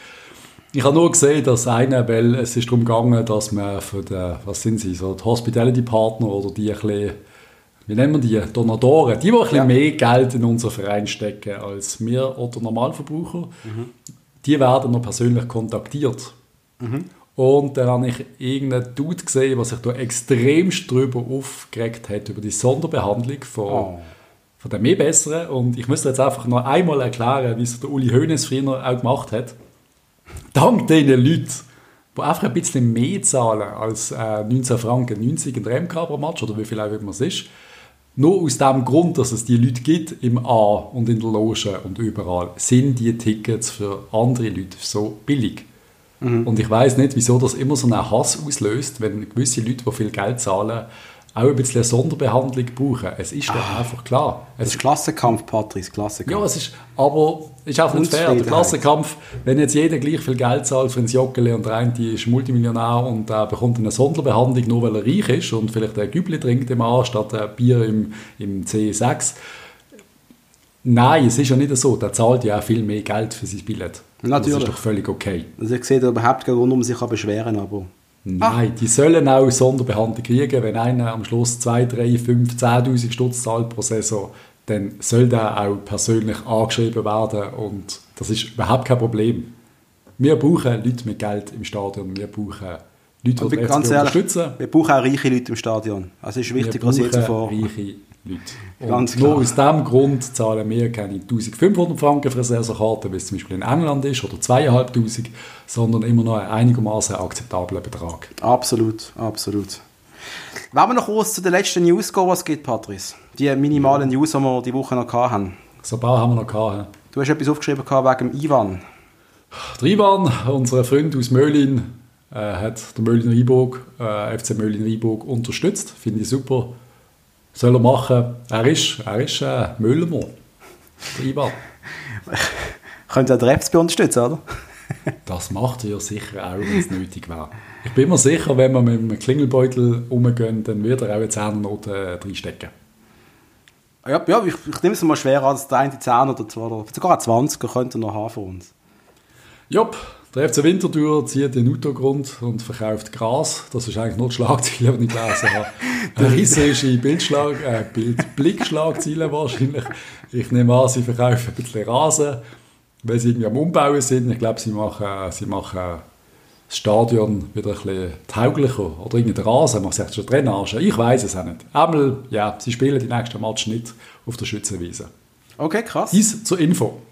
Ich habe nur gesehen, dass einer, weil es ist darum gegangen, dass man für den, was sind sie, so die Hospitality Partner oder die ein bisschen, wie nennen wir die, Donatoren, die, die ein bisschen Ja. mehr Geld in unseren Verein stecken als wir oder Normalverbraucher, die werden noch persönlich kontaktiert. Und dann habe ich irgendeinen Dude gesehen, der sich da extremst drüber aufgeregt hat, über die Sonderbehandlung von, Oh. von den mehr Besseren. Und ich müsste jetzt einfach noch einmal erklären, wie es der Uli Hoeneß früher auch gemacht hat. Dank diesen Leuten, die einfach ein bisschen mehr zahlen als äh, 19 Franken 90 in der MK pro Match, oder wie viel auch immer es ist, nur aus dem Grund, dass es die Leute gibt im A und in der Loge und überall, sind die Tickets für andere Leute so billig. Und ich weiß nicht, wieso das immer so einen Hass auslöst, wenn gewisse Leute, die viel Geld zahlen, auch ein bisschen eine Sonderbehandlung brauchen. Es ist doch einfach klar. Es ist Klassenkampf, Patrice, Klassenkampf. ja, es ist, aber es ist auch nicht fair. Der. Klassenkampf, wenn jetzt jeder gleich viel Geld zahlt für ein Joggeli und der eine ist Multimillionär und äh, bekommt eine Sonderbehandlung, nur weil er reich ist und vielleicht ein Gübli trinkt im A statt ein Bier im, im C6. Nein, es ist ja nicht so. Der zahlt ja auch viel mehr Geld für sein Billett. Natürlich. Das ist doch völlig okay. Also ich sehe da überhaupt keinen Grund, um sich zu beschweren, aber... Nein, die sollen auch Sonderbehandlung kriegen. Wenn einer am Schluss 2, 3, 5, 10'000 Stutz zahlt pro Saison, dann soll der auch persönlich angeschrieben werden und das ist überhaupt kein Problem. Wir brauchen Leute mit Geld im Stadion, wir brauchen Leute, die ehrlich, unterstützen. wir brauchen auch reiche Leute im Stadion. Also es ist Wir wichtiger als je brauchen zuvor. reiche Leute. Ganz nur klar. aus diesem Grund zahlen wir keine 1500 Franken für eine Saisonkarte, wie es zum Beispiel in England ist, oder 2500, sondern immer noch einen einigermaßen akzeptablen Betrag. Absolut, absolut. Wollen wir noch kurz zu den letzten News gehen, was gibt, Patrice? Die minimalen News, die wir die Woche noch hatten. So ein paar haben wir noch gehabt. Du hast etwas aufgeschrieben gehabt wegen dem Ivan. Der Ivan, unser Freund aus Möhlin, äh, hat der Möhlin Rheinburg, äh, FC Möhlin Rheinburg unterstützt. Finde ich super. Soll er machen. Er ist, er ist äh, Müllermann. Der Ivan. Könnte auch der FCB unterstützen, oder? Das macht er sicher auch, wenn es nötig wäre. Ich bin mir sicher, wenn wir mit einem Klingelbeutel umgehen, dann wird er auch eine Zehnernote äh, reinstecken. Ja, ja ich, ich nehme es mal schwer an, dass der eine 10 oder 2 oder sogar ein 20 könnte noch haben für uns. Jopp, der FC Winterthur zieht den Autogrund und verkauft Gras. Das ist eigentlich nur die Schlagzeile, die ich gelesen habe. Eine risserische Bildschlag, äh, Bild, Blickschlagzeile wahrscheinlich. Ich nehme an, sie verkaufen ein bisschen Rasen, weil sie irgendwie am Umbauen sind. Ich glaube, sie machen, sie machen das Stadion wieder ein bisschen tauglicher. Oder irgendwie den Rasen, man sagt schon Drainage. Ich weiß es auch nicht. Einmal, ja, sie spielen die nächsten Match nicht auf der Schützenwiese. Okay, krass. Dies zur Info.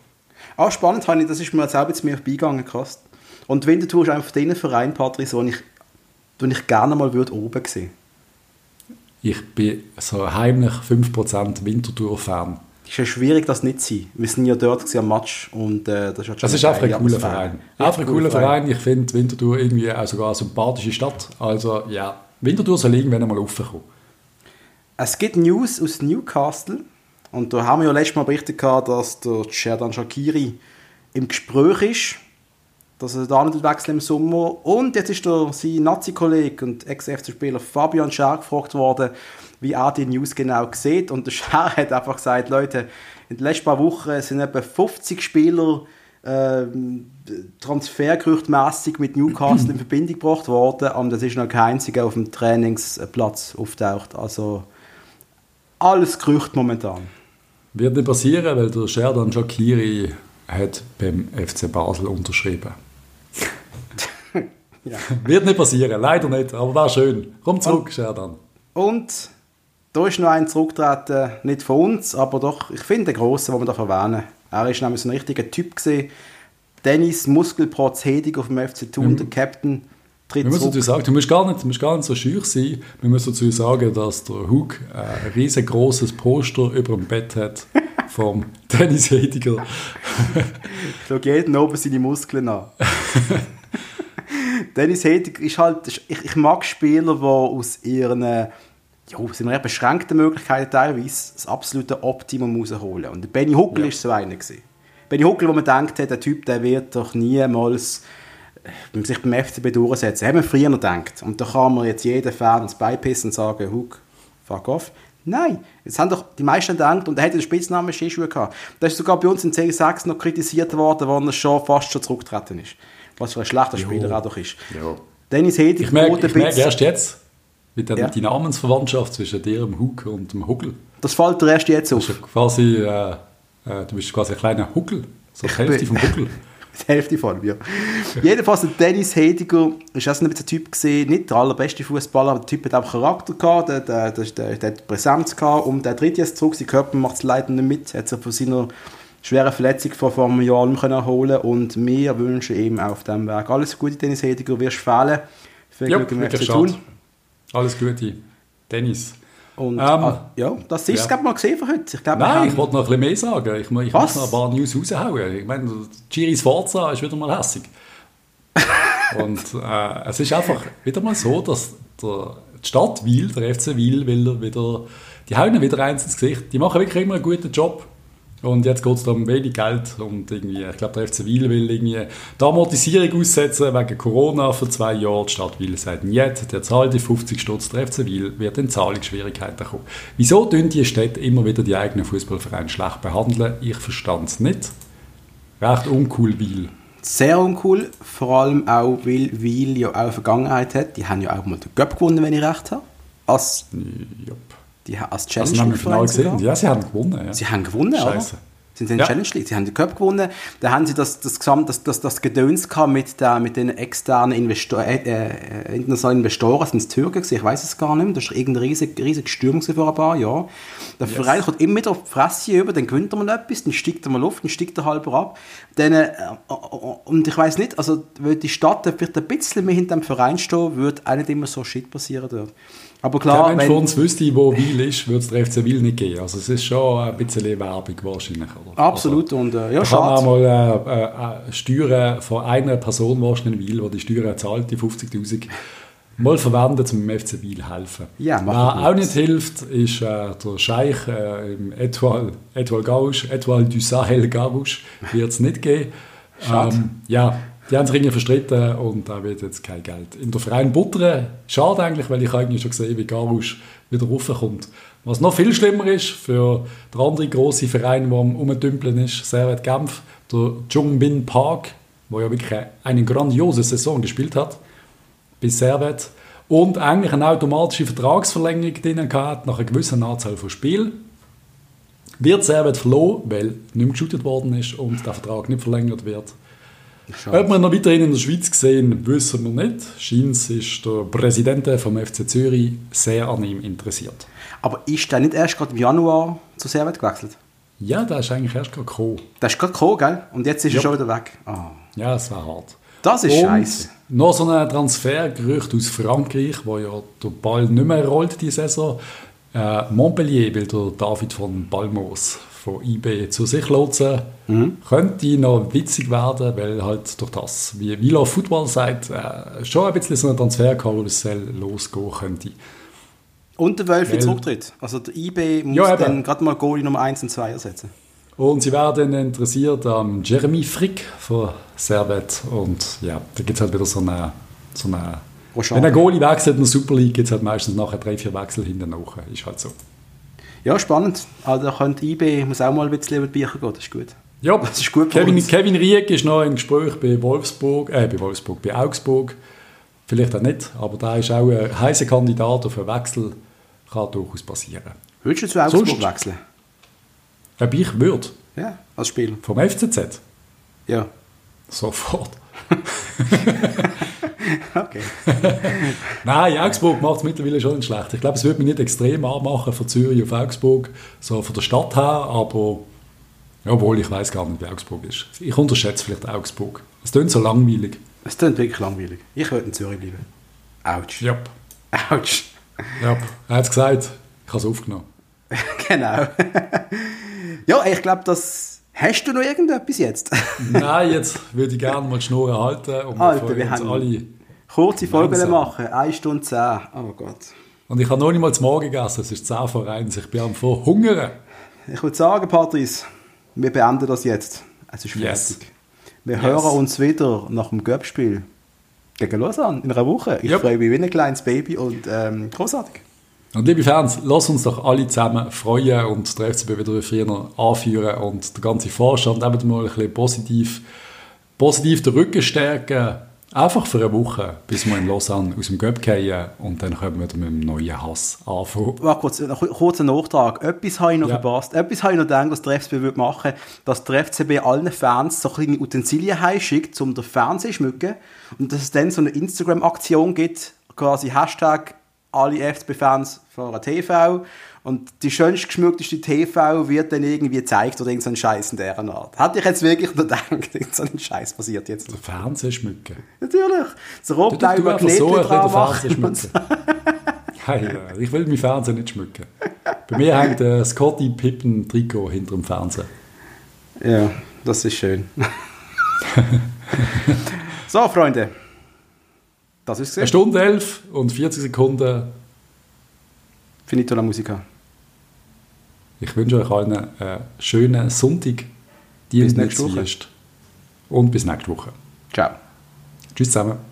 Ah, spannend, das ist mir jetzt auch jetzt mir beigegangen, krass. Und Winterthur ist einfach der Verein, Patrice, den ich, den ich gerne mal würde oben sehen Ich bin so heimlich 5% Winterthur-Fan. Es ist ja schwierig, das nicht zu sein. Wir sind ja dort am Match und äh, das ist halt schon Das ist einfach ein cooler. Verein. Einfach ein cooler Verein. Ich finde Winterthur irgendwie auch sogar eine sympathische Stadt. Also ja, Winterthur soll irgendwann einmal raufkommen. Es gibt News aus Newcastle und da haben wir ja letztes Mal berichtet, gehabt, dass der Sherdan Shakiri im Gespräch ist dass er da nicht wechseln im Sommer. Und jetzt ist der, sein Nazi-Kollege und Ex-FC-Spieler Fabian Scher gefragt worden, wie er die News genau sieht. Und der Scher hat einfach gesagt, Leute, in den letzten paar Wochen sind etwa 50 Spieler ähm, transfergerüchtmässig mit Newcastle in Verbindung gebracht worden und es ist noch kein einziger auf dem Trainingsplatz auftaucht. Also alles Gerücht momentan. Wird nicht passieren, weil der Sherdan Shakiri hat beim FC Basel unterschrieben. Ja. Wird nicht passieren, leider nicht, aber war schön. Komm zurück, Sherdan. Und da ist noch ein zurückgetreten, nicht von uns, aber doch, ich finde, der Grosse, den wir da erwähnen. Er ist nämlich so ein richtiger Typ gewesen. Dennis Muskelprotz Hedig auf dem FC Thun, der Captain, tritt Wir müssen zurück. sagen, du musst gar nicht, du musst gar nicht so schüch sein. Wir müssen dazu sagen, dass der Hug ein riesengroßes Poster über dem Bett hat vom Dennis Hediger. Schau jeden oben seine Muskeln an. Dennis Hedig ist halt, ich, ich mag Spieler, die aus ihren ja, aus ihren beschränkten Möglichkeiten teilweise das absolute Optimum rausholen. Und Benny Huckel Ja. ist so einer gewesen. Benny Huckel, wo man denkt, der Typ, der wird doch niemals äh, sich beim FCB durchsetzen. Haben wir früher noch gedacht. Und da kann man jetzt jeden Fan ins Beipissen und sagen, Huck, fuck off. Nein, jetzt haben doch die meisten gedacht, und er hätte den Spitznamen Skischuhe gehabt. Das ist sogar bei uns in C6 noch kritisiert worden, wo er schon fast schon zurückgetreten ist. Was für ein schlechter Spieler er doch ist. Ja. Dennis Hedig Ich merke, ich merke erst jetzt, mit der, Ja. die Namensverwandtschaft zwischen dir, dem Hug und dem Huckel. Das fällt dir erst jetzt Du auf. bist ja quasi, äh, äh, du bist quasi ein kleiner Huckel. So die Hälfte vom Huckel. Die Hälfte von mir. Jedenfalls, der Dennis Hediger ist auch so ein Typ gesehen, nicht der allerbeste Fußballer, aber der Typ hat auch Charakter gehabt, der, der, der, der, hat Präsenz gehabt und der tritt jetzt zurück, sein Körper macht es leider nicht mit, hat sich von seiner schweren Verletzung vor, vor einem Jahr nicht erholen und wir wünschen ihm auf diesem Weg alles Gute, Dennis Hediger, wirst fehlen. Viel Glück im schade. Thun. Alles Gute. Dennis. Und Ähm, ah, ja, das ist es ja. mal gesehen für heute. Ich glaube, wir Nein, ich wollte noch ein bisschen mehr sagen. Ich, ich muss noch ein paar News raushauen. Ich meine, Giris Forza ist wieder mal hässig. Und äh, es ist einfach wieder mal so, dass der, die Stadt Wiel, der FC Wiel, will wieder, die hauen wieder eins ins Gesicht. Die machen wirklich immer einen guten Job. Und jetzt geht es um wenig Geld und irgendwie, ich glaube, der FC Wiel will irgendwie die Amortisierung aussetzen wegen Corona für zwei Jahre. Die Stadt Wiel sagt, jetzt, der zahlt die 50 Stutz, der FC Wiel wird in Zahlungsschwierigkeiten kommen. Wieso tun die Städte immer wieder die eigenen Fußballvereine schlecht behandeln? Ich verstand es nicht. Recht uncool Wiel. Sehr uncool, vor allem auch, weil Wiel ja auch eine Vergangenheit hat. Die haben ja auch mal den Cup gewonnen, wenn ich recht habe. Als, Jupp. Die, als Challenge haben wir genau Verein gesehen. Ja, sie haben gewonnen. Ja. Sie haben gewonnen, Scheiße. oder? Sind sie in Ja. Challenge League? Sie haben den Cup gewonnen. Da haben sie das, das, Gesamt, das, das, das Gedöns gehabt mit, der, mit den externen Investor, äh, äh, internationalen Investoren. Sind es Türken gewesen? Ich weiß es gar nicht mehr. Das war irgendein riesig, riesig Sturm vor ein paar Jahren. Der Verein kommt immer wieder auf die Fresse über, dann gewinnt er mal etwas, dann steigt er mal auf, dann steigt er halber ab. Dann, äh, äh, und ich weiß nicht, also die Stadt wird ein bisschen mehr hinter dem Verein stehen, wird auch nicht immer so Shit passieren dort. Aber klar, Mensch wenn- von uns wüsste, wo Wiel ist, würde es der FC Wiel nicht geben. Also es ist schon ein bisschen Werbung wahrscheinlich. Oder? absolut und äh, ja, Also, man kann schade. mal äh, äh, Steuern von einer Person wahrscheinlich in Wiel, die die Steuern zahlt, die 50'000, mal verwenden, um dem FC Wiel helfen. Ja, mach Wer auch nicht hilft, ist äh, der Scheich äh, im Etoile, Etoile Gauche, Etoile du Sahel Gauche, wird es nicht geben. Schade. Ähm, ja, die haben sich irgendwie verstritten und da wird jetzt kein Geld. In der Verein Buttern, schade eigentlich, weil ich eigentlich schon gesehen wie Garusch wieder raufkommt. Was noch viel schlimmer ist für den anderen grossen Verein, der am Umdümpeln ist, Servet Genf, der Jungbin Park, der ja wirklich eine grandiose Saison gespielt hat, bis Servet. Und eigentlich eine automatische Vertragsverlängerung drin gehabt, nach einer gewissen Anzahl von Spielen. Wird Servet verloren, weil nicht mehr geshootet worden ist und der Vertrag nicht verlängert wird. Ob wir noch weiterhin in der Schweiz sehen, wissen wir nicht. Scheins ist der Präsident vom FC Zürich sehr an ihm interessiert. Aber ist der nicht erst gerade im Januar zu Servet gewechselt? Ja, der ist eigentlich erst gerade gekommen. Der ist gerade gekommen, gell? Und jetzt ist Ja. er schon wieder weg. Ah. Ja, es war hart. Das ist scheiße. Noch so ein Transfergerücht aus Frankreich, wo ja der Ball nicht mehr rollt diese Saison. Äh, Montpellier will der David von Balmos von IB zu sich lotsen. Mhm. Könnte noch witzig werden, weil halt durch das, wie Villa Football sagt, äh, schon ein bisschen so ein Transferkarussell losgehen könnte. Und der Wölfi Weil- zurücktritt. Also der IB muss Ja, dann gerade mal Goalie Nummer 1 und 2 ersetzen. Und sie werden interessiert am Jeremy Frick von Servet. Und ja, da gibt es halt wieder so eine, so eine wenn ein Goalie wechselt in der Super League, gibt es halt meistens nachher drei, vier Wechsel hinten nach. Ist halt so. Ja, spannend. Also da könnte IB muss auch mal ein bisschen über die Bücher gehen, das ist gut. Ja, Das ist gut Kevin, uns. Kevin Rieck ist noch im Gespräch bei Wolfsburg, äh, bei Wolfsburg, bei Augsburg. Vielleicht auch nicht, aber da ist auch ein heißer Kandidat auf einen Wechsel. Kann durchaus passieren. Würdest du zu Augsburg Sonst- wechseln? Ob ich würde, Ja, als Spieler. vom FCZ, Ja. sofort. Okay. Nein, Augsburg macht es mittlerweile schon nicht schlecht. Ich glaube, es würde mich nicht extrem anmachen von Zürich auf Augsburg, so von der Stadt her, aber obwohl ich weiß gar nicht, wie Augsburg ist. Ich unterschätze vielleicht Augsburg. Es klingt so langweilig. Es klingt wirklich langweilig. Ich würde in Zürich bleiben. Autsch. Ja, Autsch. ja. Er hat es gesagt, ich habe es aufgenommen. genau. ja, ich glaube, das... Hast du noch irgendetwas jetzt? Nein, jetzt würde ich gerne mal die Schnur halten und wir Alter, freuen wir uns alle. Kurze Folge Langsam. machen. 1 Stunde 10. Oh Gott. Und ich habe noch nicht mal zum Morgen gegessen, es ist 10 vor 1, ich bin am Verhungern. Ich würde sagen, Patrice, wir beenden das jetzt. Es ist fertig. Yes. Wir Yes. hören uns wieder nach dem Göppspiel gegen Lausanne in einer Woche. Ich Yep. freue mich wie ein kleines Baby und ähm, großartig. Und liebe Fans, lasst uns doch alle zusammen freuen und den FCB wieder früher anführen und der ganze Vorstand eben mal ein bisschen positiv, positiv den Rücken stärken. Einfach für eine Woche, bis wir in Lausanne aus dem Göpp fallen und dann können wir mit dem neuen Hass anfangen. Warte kurz, noch ein kurzer Nachtrag. Etwas habe ich noch Ja. verpasst. Etwas habe ich noch gedacht, was der FCB würde machen dass der FCB allen Fans so kleine Utensilien heimschickt, um den Fernseher zu schmücken. Und dass es dann so eine Instagram-Aktion gibt, quasi Hashtag alle FCB-Fans fahren TV. Und die schönst geschmückteste TV wird dann irgendwie gezeigt oder irgend so ein Scheiß in dieser Art. Hätte ich jetzt wirklich noch gedacht, irgend so ein Scheiß passiert jetzt. Den Fernseher schmücken. Natürlich. So du, rot-blau du einfach so dran machen. Hey, äh, ich will meinen Fernseher nicht schmücken. Bei mir hängt ein Scotty Pippen Trikot hinter dem Fernseher. Ja, das ist schön. so, Freunde. Das ist Eine es. Stunde 11 und 40 Sekunden. Finito la musica. Ich wünsche euch allen einen schönen Sonntag. Die Bis nächste Woche. Und bis nächste Woche. Ciao. Tschüss zusammen.